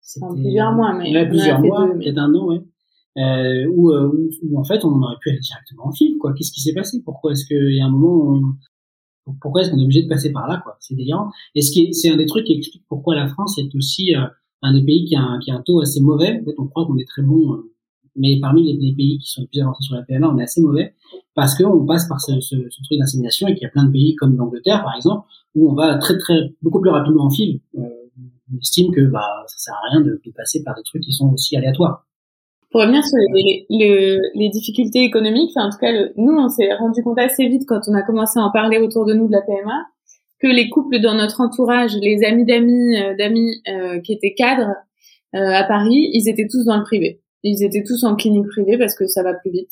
c'était plusieurs mois, mais ouais, plusieurs mois, peut-être un an, ouais. Euh, où, euh, où, en fait on aurait pu aller directement en film quoi. Qu'est-ce qui s'est passé? Pourquoi est-ce qu'il y a un moment on... pourquoi est-ce qu'on est obligé de passer par là quoi? C'est délirant. Et ce qui c'est un des trucs qui explique pourquoi la France est aussi euh, un des pays qui a un, qui a un taux assez mauvais. En fait, on croit qu'on est très bon euh, mais parmi les, pays qui sont les plus avancés sur la PMA, on est assez mauvais parce qu'on passe par ce, ce, ce truc d'insémination et qu'il y a plein de pays comme l'Angleterre, par exemple, où on va très très beaucoup plus rapidement en fil. Euh, on estime que bah ça sert à rien de, de, passer par des trucs qui sont aussi aléatoires. Pour revenir sur les, les, les difficultés économiques, enfin, en tout cas, nous, on s'est rendu compte assez vite quand on a commencé à en parler autour de nous de la PMA, que les couples dans notre entourage, les amis d'amis, euh, d'amis euh, qui étaient cadres euh, à Paris, ils étaient tous dans le privé ils étaient tous en clinique privée parce que ça va plus vite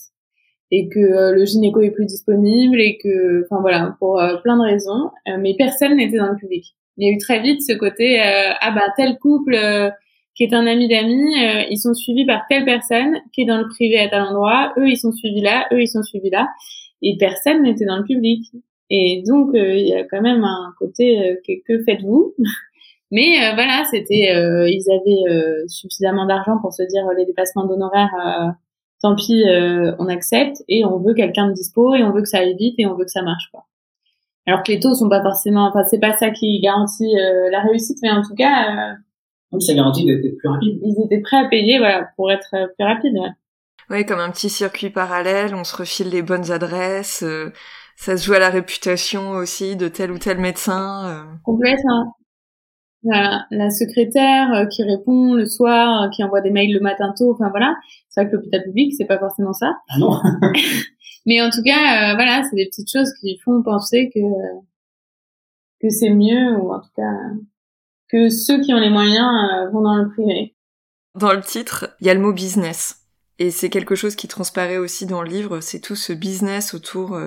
et que euh, le gynéco est plus disponible et que, enfin voilà, pour euh, plein de raisons. Euh, mais personne n'était dans le public. Il y a eu très vite ce côté ah bah tel couple qui est un ami d'amis, ils sont suivis par telle personne qui est dans le privé à tel endroit. Eux ils sont suivis là, eux ils sont suivis là, et personne n'était dans le public. Et donc il y a quand même un côté que faites-vous? Mais euh, voilà, c'était, euh, ils avaient euh, suffisamment d'argent pour se dire les dépassements d'honoraires, tant pis, on accepte et on veut quelqu'un de dispo et on veut que ça aille vite et on veut que ça marche quoi. Alors que les taux sont pas forcément, enfin c'est pas ça qui garantit la réussite, mais en tout cas. Donc ça garantit d'être plus rapide. Ils étaient prêts à payer, voilà, pour être plus rapide. Ouais. ouais, comme un petit circuit parallèle, on se refile les bonnes adresses. ça se joue à la réputation aussi de tel ou tel médecin. Complètement. Voilà, la secrétaire euh, qui répond le soir, euh, qui envoie des mails le matin tôt, enfin voilà. C'est vrai que l'hôpital public, c'est pas forcément ça. Ah non. Mais en tout cas, euh, voilà, c'est des petites choses qui font penser que que c'est mieux, ou en tout cas que ceux qui ont les moyens vont dans le privé. Dans le titre, il y a le mot business. Et c'est quelque chose qui transparaît aussi dans le livre, c'est tout ce business autour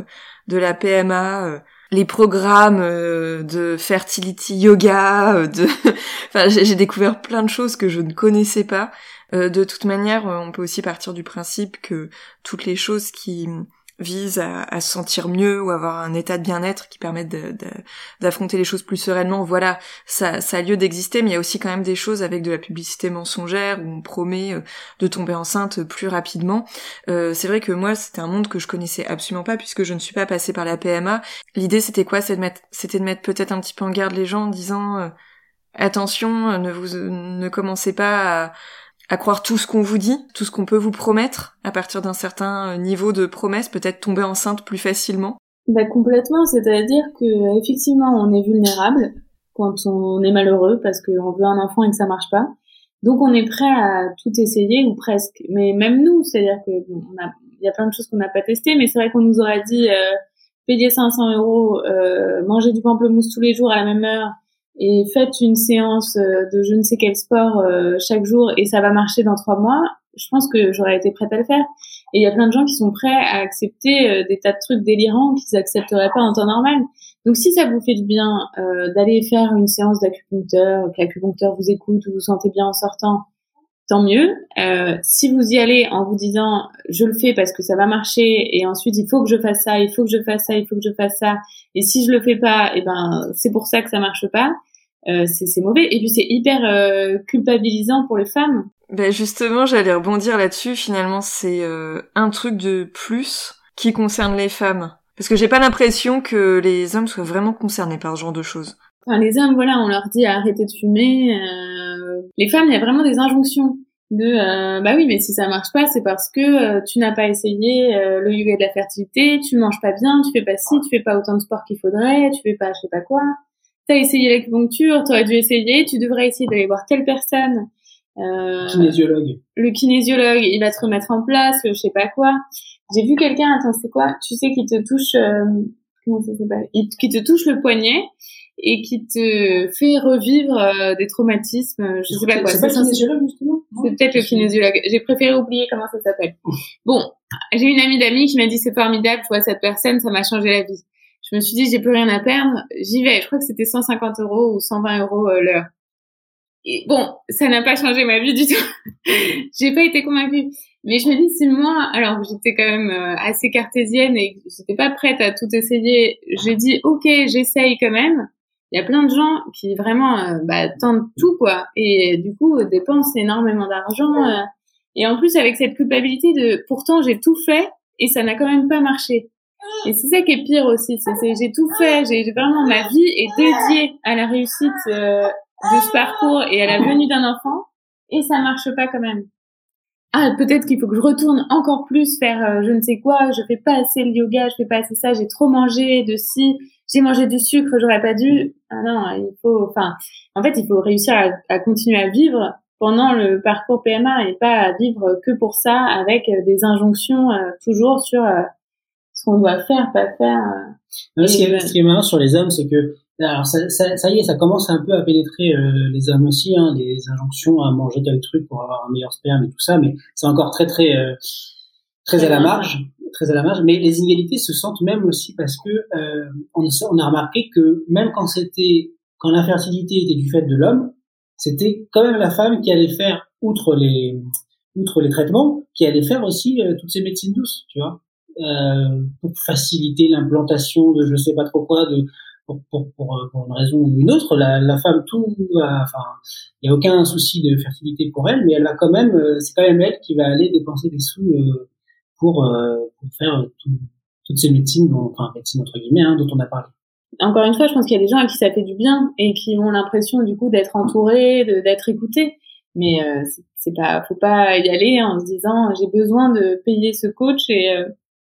de la PMA, les programmes euh, de fertility yoga, euh, de, enfin j'ai découvert plein de choses que je ne connaissais pas. Euh, de toute manière, on peut aussi partir du principe que toutes les choses qui vise à, se sentir mieux ou avoir un état de bien-être qui permette d'affronter les choses plus sereinement. Voilà, ça, a lieu d'exister, mais il y a aussi quand même des choses avec de la publicité mensongère où on promet euh, de tomber enceinte plus rapidement. Euh, c'est vrai que moi, c'était un monde que je connaissais absolument pas puisque je ne suis pas passée par la PMA. L'idée, c'était quoi? C'était de mettre, c'était de mettre peut-être un petit peu en garde les gens en disant euh, attention, ne vous, ne commencez pas à à croire tout ce qu'on vous dit, tout ce qu'on peut vous promettre à partir d'un certain euh, niveau de promesse, peut-être tomber enceinte plus facilement? Bah, complètement, c'est-à-dire que effectivement on est vulnérable quand on est malheureux parce qu'on veut un enfant et que ça marche pas. Donc on est prêt à tout essayer ou presque. Mais même nous, c'est-à-dire que il y a plein de choses qu'on n'a pas testées, mais c'est vrai qu'on nous aurait dit euh, payer 500 euros, euh, manger du pamplemousse tous les jours à la même heure, et faites une séance euh, de je ne sais quel sport euh, chaque jour et ça va marcher dans trois mois, je pense que j'aurais été prête à le faire. Et il y a plein de gens qui sont prêts à accepter euh, des tas de trucs délirants qu'ils accepteraient pas en temps normal. Donc si ça vous fait du bien d'aller faire une séance d'acupuncteur, que l'acupuncteur vous écoute, vous vous sentez bien en sortant, tant mieux. Euh, si vous y allez en vous disant je le fais parce que ça va marcher et ensuite il faut que je fasse ça, il faut que je fasse ça, il faut que je fasse ça et si je le fais pas, et eh ben c'est pour ça que ça marche pas. Euh, c'est mauvais et puis c'est hyper euh, culpabilisant pour les femmes. Ben justement, j'allais rebondir là-dessus. Finalement, c'est euh, un truc de plus qui concerne les femmes. Parce que j'ai pas l'impression que les hommes soient vraiment concernés par ce genre de choses. Enfin, les hommes, voilà, on leur dit arrêtez de fumer. Euh... Les femmes, il y a vraiment des injonctions de euh, bah oui, mais si ça marche pas, c'est parce que euh, tu n'as pas essayé euh, le yoga de la fertilité, tu manges pas bien, tu fais pas ci, tu fais pas autant de sport qu'il faudrait, tu fais pas je sais pas quoi. T'as essayé l'acupuncture, t'aurais dû essayer, tu devrais essayer d'aller voir telle personne. kinésiologue. Le kinésiologue, il va te remettre en place, je sais pas quoi. J'ai vu quelqu'un, attends, c'est quoi? Tu sais qui te touche, comment ça s'appelle? Qui te touche le poignet et qui te fait revivre euh, des traumatismes. Je sais pas quoi. C'est pas le kinésiologue justement? C'est peut-être le kinésiologue. J'ai préféré oublier comment ça s'appelle. Bon, j'ai une amie d'amis qui m'a dit c'est formidable, tu vois cette personne, ça m'a changé la vie. Je me suis dit j'ai plus rien à perdre, j'y vais. Je crois que c'était 150 euros ou 120 euros euh, l'heure. Et bon, ça n'a pas changé ma vie du tout. j'ai pas été convaincue. Mais je me dis si moi, alors j'étais quand même euh, assez cartésienne et j'étais pas prête à tout essayer, j'ai dit ok, j'essaye quand même il y a plein de gens qui vraiment euh, bah, tentent tout quoi. Et du coup dépensent énormément d'argent euh, et en plus avec cette culpabilité de pourtant j'ai tout fait et ça n'a quand même pas marché. Et c'est ça qui est pire aussi c'est j'ai tout fait j'ai vraiment ma vie est dédiée à la réussite euh, de ce parcours et à la venue d'un enfant et ça marche pas quand même ah peut-être qu'il faut que je retourne encore plus faire je ne sais quoi je fais pas assez le yoga je fais pas assez ça j'ai trop mangé de si j'ai mangé du sucre, j'aurais pas dû. Ah non, il faut, enfin, en fait, il faut réussir à, à, continuer à vivre pendant le parcours PMA et pas à vivre que pour ça avec euh, des injonctions euh, toujours sur euh, ce qu'on doit faire, pas faire. ce, qui est, ce, qui est, marrant sur les hommes, c'est que alors ça, ça, ça, y est, ça commence un peu à pénétrer les hommes aussi, hein, les injonctions à manger tel truc pour avoir un meilleur sperme et tout ça, mais c'est encore très très très à la marge très à la marge, mais les inégalités se sentent même aussi parce que euh, on, on, a remarqué que même quand c'était quand l'infertilité était du fait de l'homme, c'était quand même la femme qui allait faire outre les outre les traitements, qui allait faire aussi euh, toutes ces médecines douces, tu vois, euh, pour faciliter l'implantation de je sais pas trop quoi, de pour, pour, pour, euh, pour, une raison ou une autre, la, la femme, tout, enfin, il n'y a aucun souci de fertilité pour elle, mais elle va quand même, euh, c'est quand même elle qui va aller dépenser des sous euh, pour, pour faire toutes ces médecines, dont, enfin médecines entre guillemets, hein, dont on a parlé. Encore une fois, je pense qu'il y a des gens à qui ça fait du bien et qui ont l'impression du coup d'être entourés, d'être écoutés. Mais euh, c'est pas, faut pas y aller en se disant j'ai besoin de payer ce coach et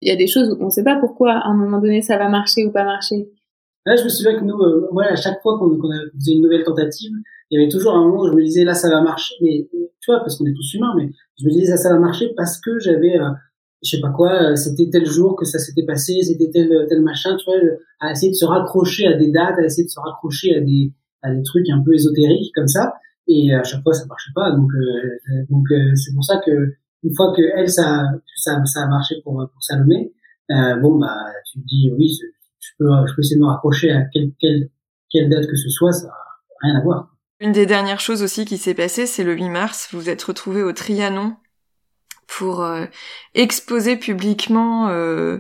il y a des choses où on ne sait pas pourquoi à un moment donné ça va marcher ou pas marcher. Là, je me souviens que nous, euh, à chaque fois qu'on qu faisait une nouvelle tentative, il y avait toujours un moment où je me disais là ça va marcher, mais tu vois parce qu'on est tous humains, mais je me disais là ça va marcher parce que j'avais je sais pas quoi, euh, c'était tel jour que ça s'était passé, c'était tel tel machin, tu vois, à essayer de se raccrocher à des dates, à essayer de se raccrocher à des à des trucs un peu ésotériques comme ça, et à chaque fois ça marchait pas, donc euh, donc euh, c'est pour ça que une fois que elle ça ça ça a marché pour pour Salomé, euh, bon bah tu te dis oui, je peux je peux essayer de me raccrocher à quelle quelle quelle date que ce soit, ça n'a rien à voir. Une des dernières choses aussi qui s'est passée, c'est le 8 mars, vous êtes retrouvé au Trianon pour euh, exposer publiquement euh,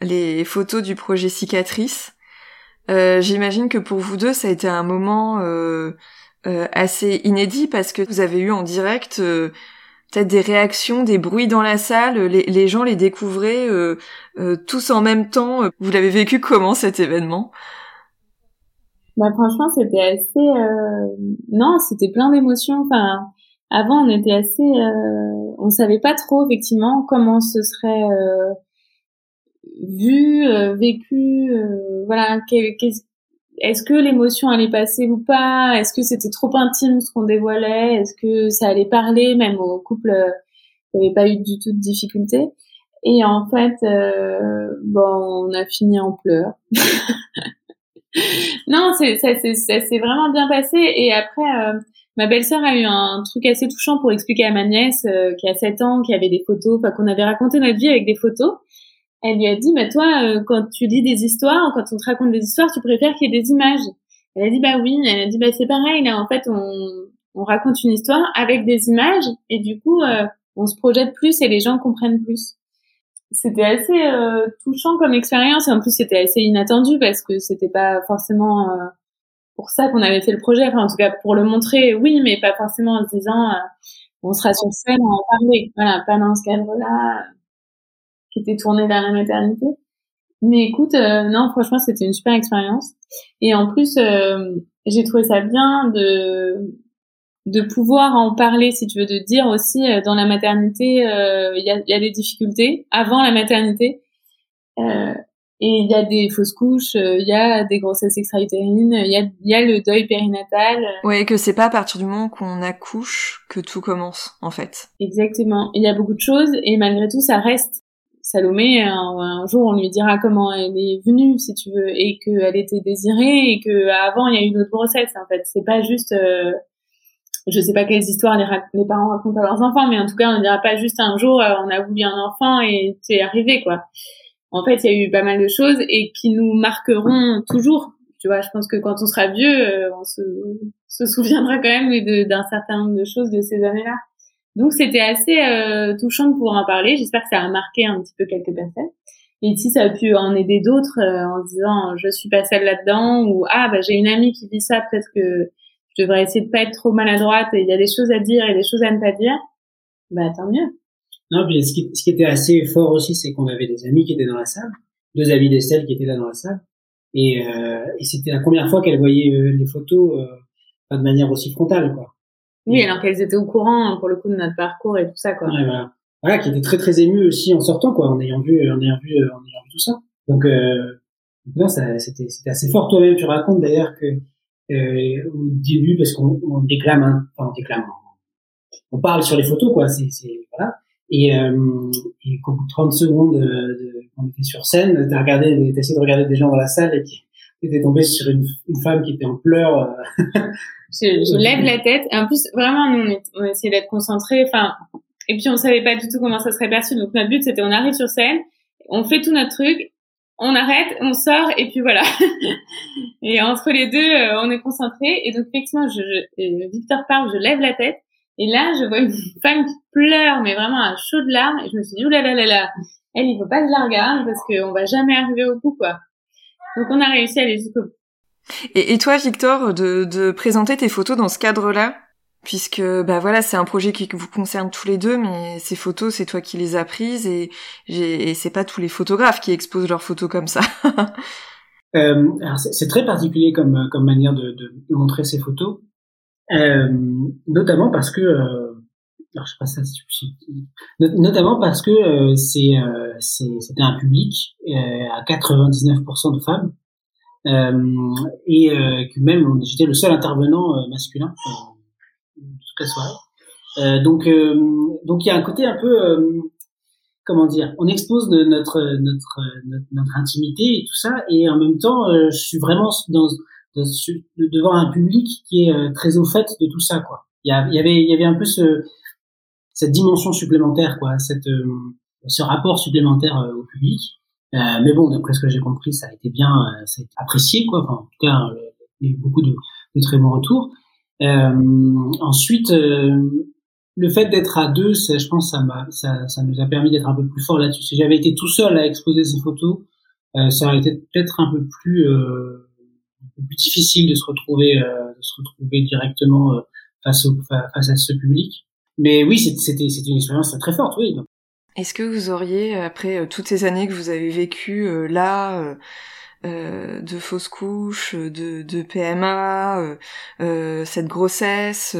les photos du projet Cicatrice. Euh, j'imagine que pour vous deux, ça a été un moment assez inédit parce que vous avez eu en direct peut-être des réactions, des bruits dans la salle, les, les gens les découvraient tous en même temps. Vous l'avez vécu comment cet événement? Bah franchement c'était assez non c'était plein d'émotions enfin avant on était assez euh, on savait pas trop effectivement comment ce serait euh, vu euh, vécu euh, voilà est-ce que l'émotion allait passer ou pas? Est-ce que c'était trop intime ce qu'on dévoilait? Est-ce que ça allait parler même au couple il n'y avait pas eu du tout de difficulté? Et en fait bon on a fini en pleurs. Non c'est ça s'est vraiment bien passé. Et après Ma belle-sœur a eu un truc assez touchant pour expliquer à ma nièce euh, qui a 7 ans, qui avait des photos, qu'on avait raconté notre vie avec des photos. Elle lui a dit, mais toi, euh, quand tu lis des histoires, quand on te raconte des histoires, tu préfères qu'il y ait des images. Elle a dit, bah oui. Elle a dit, bah c'est pareil. Là, en fait, on, on raconte une histoire avec des images et du coup, euh, on se projette plus et les gens comprennent plus. C'était assez touchant comme expérience et en plus c'était assez inattendu parce que c'était pas forcément pour ça qu'on avait fait le projet. Enfin, en tout cas, pour le montrer, oui, mais pas forcément en se disant, euh, on sera sur scène, on en parler. Voilà, pas dans ce cadre-là, qui était tourné vers la maternité. Mais écoute, non, franchement, c'était une super expérience. Et en plus, j'ai trouvé ça bien de de pouvoir en parler, si tu veux, de dire aussi dans la maternité, il y, a, y, a, des difficultés avant la maternité. Euh, et il y a des fausses couches, euh, il y a des grossesses extra-utérines, il y a, y a le deuil périnatal. Ouais, que c'est pas à partir du moment qu'on accouche que tout commence, en fait. Exactement. Il y a beaucoup de choses et malgré tout, ça reste. Salomé, un, jour, on lui dira comment elle est venue, si tu veux, et qu'elle était désirée et que avant il y a eu d'autres grossesses. En fait, c'est pas juste. Euh, je sais pas quelles histoires les, parents racontent à leurs enfants, mais en tout cas, on ne dira pas juste un jour euh, on a voulu un enfant et c'est arrivé, quoi en fait, il y a eu pas mal de choses et qui nous marqueront toujours. Tu vois, je pense que quand on sera vieux, euh, on se, souviendra quand même d'un certain nombre de choses de ces années-là. Donc, c'était assez euh, touchant de pouvoir en parler. J'espère que ça a marqué un petit peu quelques personnes. Et si ça a pu en aider d'autres euh, en disant je suis pas seule là-dedans ou ah bah j'ai une amie qui vit ça, peut-être que je devrais essayer de pas être trop maladroite et il y a des choses à dire et des choses à ne pas dire, bah tant mieux. Non, puis ce qui, ce qui était assez fort aussi, c'est qu'on avait des amis qui étaient dans la salle, deux amis d'Estelle qui étaient là dans la salle, et, euh, et c'était la première fois qu'elle voyait euh, les photos euh, pas de manière aussi frontale, quoi. Oui, alors qu'elles étaient au courant pour le coup de notre parcours et tout ça, quoi. Ouais, voilà. voilà, qui était très très ému aussi en sortant, quoi, en ayant vu, en ayant vu, en ayant vu tout ça. Donc, euh, non, ça, c'était, c'était assez fort. Toi-même, tu racontes d'ailleurs que euh, au début, parce qu'on on déclame, hein, enfin, on déclame, on parle sur les photos, quoi. C'est, c'est voilà. Et, euh, et qu'au bout de 30 secondes, de, de, on était sur scène, t'as regardé, t'as essayé de regarder des gens dans la salle et qui étaient tombé sur une, une, femme qui était en pleurs. Euh. je, je lève la tête. Et en plus, vraiment, nous, on, on essayait d'être concentrés. Enfin, et puis on savait pas du tout comment ça serait perçu. Donc notre but, c'était on arrive sur scène, on fait tout notre truc, on arrête, on sort et puis voilà. et entre les deux, euh, on est concentré. Et donc effectivement, je, je, Victor parle, je lève la tête et là, je vois une femme qui pleure, mais vraiment à chaud de larmes. Et je me suis dit, oulala, là, là, là, elle, il faut pas que je la regarde parce qu'on va jamais arriver au bout, quoi. Donc, on a réussi à aller jusqu'au bout. Et, et, toi, Victor, de, de présenter tes photos dans ce cadre-là, puisque bah voilà, c'est un projet qui vous concerne tous les deux, mais ces photos, c'est toi qui les as prises et, et c'est pas tous les photographes qui exposent leurs photos comme ça. euh, c'est très particulier comme, comme manière de, de montrer ces photos. Euh, notamment parce que euh, alors je sais pas ça, notamment parce que euh, c'est c'était un public à 99% de femmes et que même j'étais le seul intervenant masculin toute la soirée. donc donc il y a un côté un peu comment dire, on expose notre, notre, notre, intimité et tout ça, et en même temps, je suis vraiment dans, devant un public qui est euh, très au fait de tout ça quoi. Il y, avait il y avait un peu ce cette dimension supplémentaire quoi, cette euh, ce rapport supplémentaire euh, au public. mais bon, d'après ce que j'ai compris, ça a été bien, ça a été apprécié quoi. Enfin, en tout cas, il y a eu beaucoup de, de très bons retours. ensuite, le fait d'être à deux, je pense, ça, ça, ça nous a permis d'être un peu plus fort là-dessus. Si j'avais été tout seul à exposer ces photos, ça aurait été peut-être un peu plus euh, plus difficile de se retrouver, euh, de se retrouver directement euh, face, au, face à ce public. Mais oui, c'était c'était une expérience très forte, oui. Est-ce que vous auriez, après euh, toutes ces années que vous avez vécues là, euh, de fausses couches, de, de PMA, euh, cette grossesse,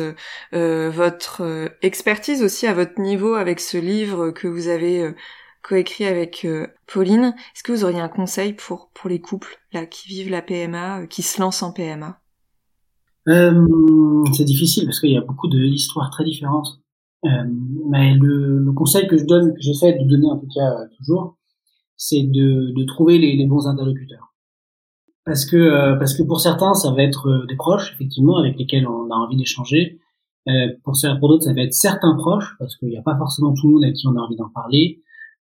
euh, votre expertise aussi à votre niveau avec ce livre que vous avez coécrit avec euh, Pauline. Est-ce que vous auriez un conseil pour pour les couples là qui vivent la PMA, euh, qui se lancent en PMA euh, C'est difficile parce qu'il y a beaucoup d'histoires très différentes. Euh, mais le, le, conseil que je donne, que j'essaie de donner en tout cas toujours, c'est de, de trouver les, les, bons interlocuteurs. Parce que parce que pour certains, ça va être des proches effectivement avec lesquels on a envie d'échanger. pour pour d'autres, ça va être certains proches parce qu'il n'y a pas forcément tout le monde à qui on a envie d'en parler.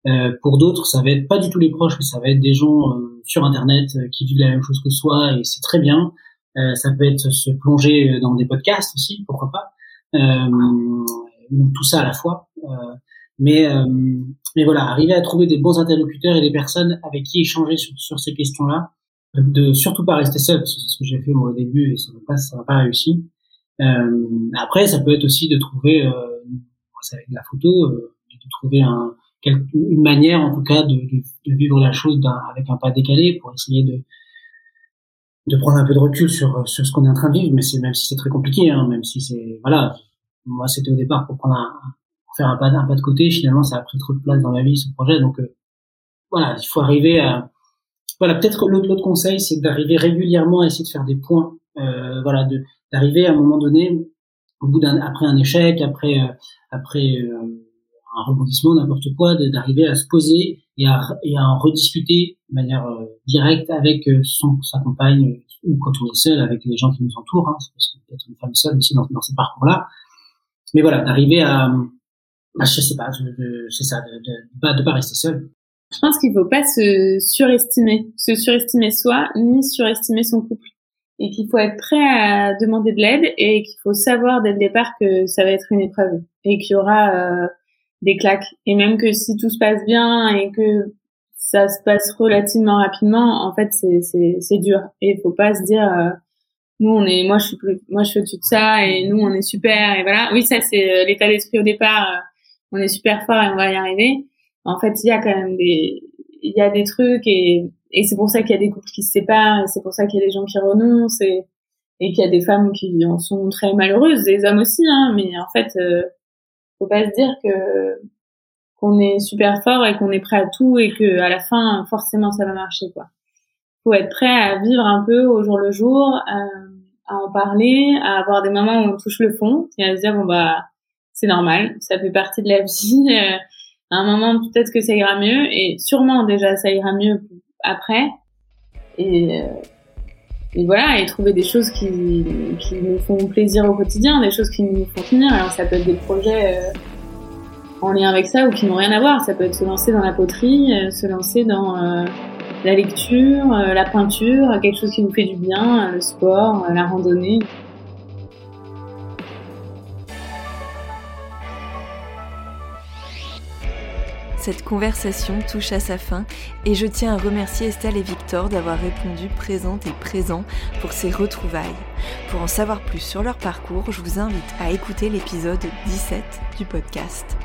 Euh, pour d'autres, ça va être pas du tout les proches, mais ça va être des gens euh, sur Internet euh, qui vivent la même chose que soi, et c'est très bien. ça peut être se plonger dans des podcasts aussi, pourquoi pas, ou tout ça à la fois. mais mais voilà, arriver à trouver des bons interlocuteurs et des personnes avec qui échanger sur, sur ces questions-là, de surtout pas rester seul, parce que c'est ce que j'ai fait moi au début et ça n'a pas pas réussi. après, ça peut être aussi de trouver, euh, avec la photo, de trouver un une manière en tout cas de, de, de vivre la chose avec un pas décalé pour essayer de de prendre un peu de recul sur sur ce qu'on est en train de vivre mais c'est même si c'est très compliqué hein, même si c'est voilà moi c'était au départ pour prendre un pour faire un pas de côté finalement ça a pris trop de place dans ma vie ce projet donc euh, voilà il faut arriver à voilà peut-être l'autre l'autre conseil c'est d'arriver régulièrement à essayer de faire des points euh, voilà d'arriver à un moment donné au bout d'un après un échec après euh, après euh, un rebondissement, n'importe quoi, d'arriver à se poser et à, et à en rediscuter de manière directe avec son, sa compagne ou quand on est seul avec les gens qui nous entourent, hein, parce que peut-être une femme seule aussi dans, dans ces parcours-là. Mais voilà, d'arriver à, bah, je sais pas, c'est ça, de, de, pas, de pas rester seul. Je pense qu'il faut pas se surestimer, se surestimer soi, ni surestimer son couple. Et qu'il faut être prêt à demander de l'aide et qu'il faut savoir dès le départ que ça va être une épreuve et qu'il y aura euh, des claques. Et même que si tout se passe bien et que ça se passe relativement rapidement, en fait, c'est dur. Et il faut pas se dire euh, nous on est moi je suis plus moi je suis au-dessus de ça et nous on est super et voilà. Oui, ça c'est euh, l'état d'esprit au départ. Euh, on est super fort et on va y arriver. En fait, il y a quand même des il y a des trucs et et c'est pour ça qu'il y a des couples qui se séparent et c'est pour ça qu'il y a des gens qui renoncent et et qu'il y a des femmes qui en sont très malheureuses, des hommes aussi, hein, mais en fait, faut pas se dire que qu'on est super fort et qu'on est prêt à tout et que à la fin forcément ça va marcher quoi. Faut être prêt à vivre un peu au jour le jour, à, à en parler, à avoir des moments où on touche le fond et à se dire bon bah c'est normal, ça fait partie de la vie. Euh, à un moment peut-être que ça ira mieux et sûrement déjà ça ira mieux après et euh, et voilà, et trouver des choses qui, qui nous font plaisir au quotidien, des choses qui nous font tenir. Alors ça peut être des projets euh, en lien avec ça ou qui n'ont rien à voir. Ça peut être se lancer dans la poterie, euh, se lancer dans euh, la lecture, la peinture, quelque chose qui nous fait du bien, le sport, la randonnée. Cette conversation touche à sa fin et je tiens à remercier Estelle et Victor d'avoir répondu présente et présent pour ces retrouvailles. Pour en savoir plus sur leur parcours, je vous invite à écouter l'épisode 17 du podcast.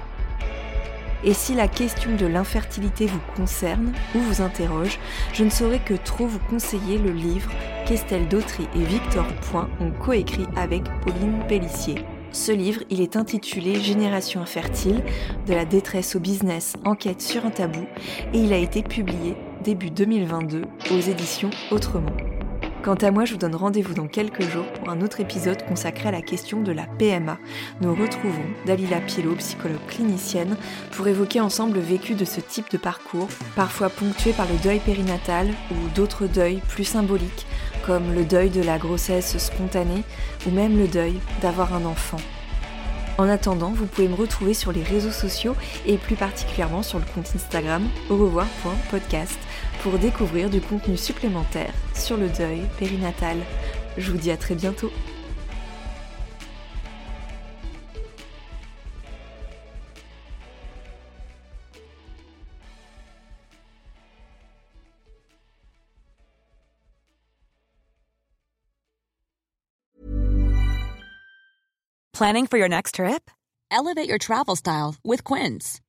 Et si la question de l'infertilité vous concerne ou vous interroge, je ne saurais que trop vous conseiller le livre qu'Estelle Dautry et Victor Point ont coécrit avec Pauline Pellissier. Ce livre, il est intitulé Génération infertile, de la détresse au business, enquête sur un tabou, et il a été publié début 2022 aux éditions Autrement. Quant à moi, je vous donne rendez-vous dans quelques jours pour un autre épisode consacré à la question de la PMA. Nous retrouvons Dalila Pielo, psychologue clinicienne, pour évoquer ensemble le vécu de ce type de parcours, parfois ponctué par le deuil périnatal ou d'autres deuils plus symboliques, comme le deuil de la grossesse spontanée ou même le deuil d'avoir un enfant. En attendant, vous pouvez me retrouver sur les réseaux sociaux et plus particulièrement sur le compte Instagram au revoir.podcast pour découvrir du contenu supplémentaire sur le deuil périnatal. Je vous dis à très bientôt. Planning for your next trip? Elevate your travel style with Quince.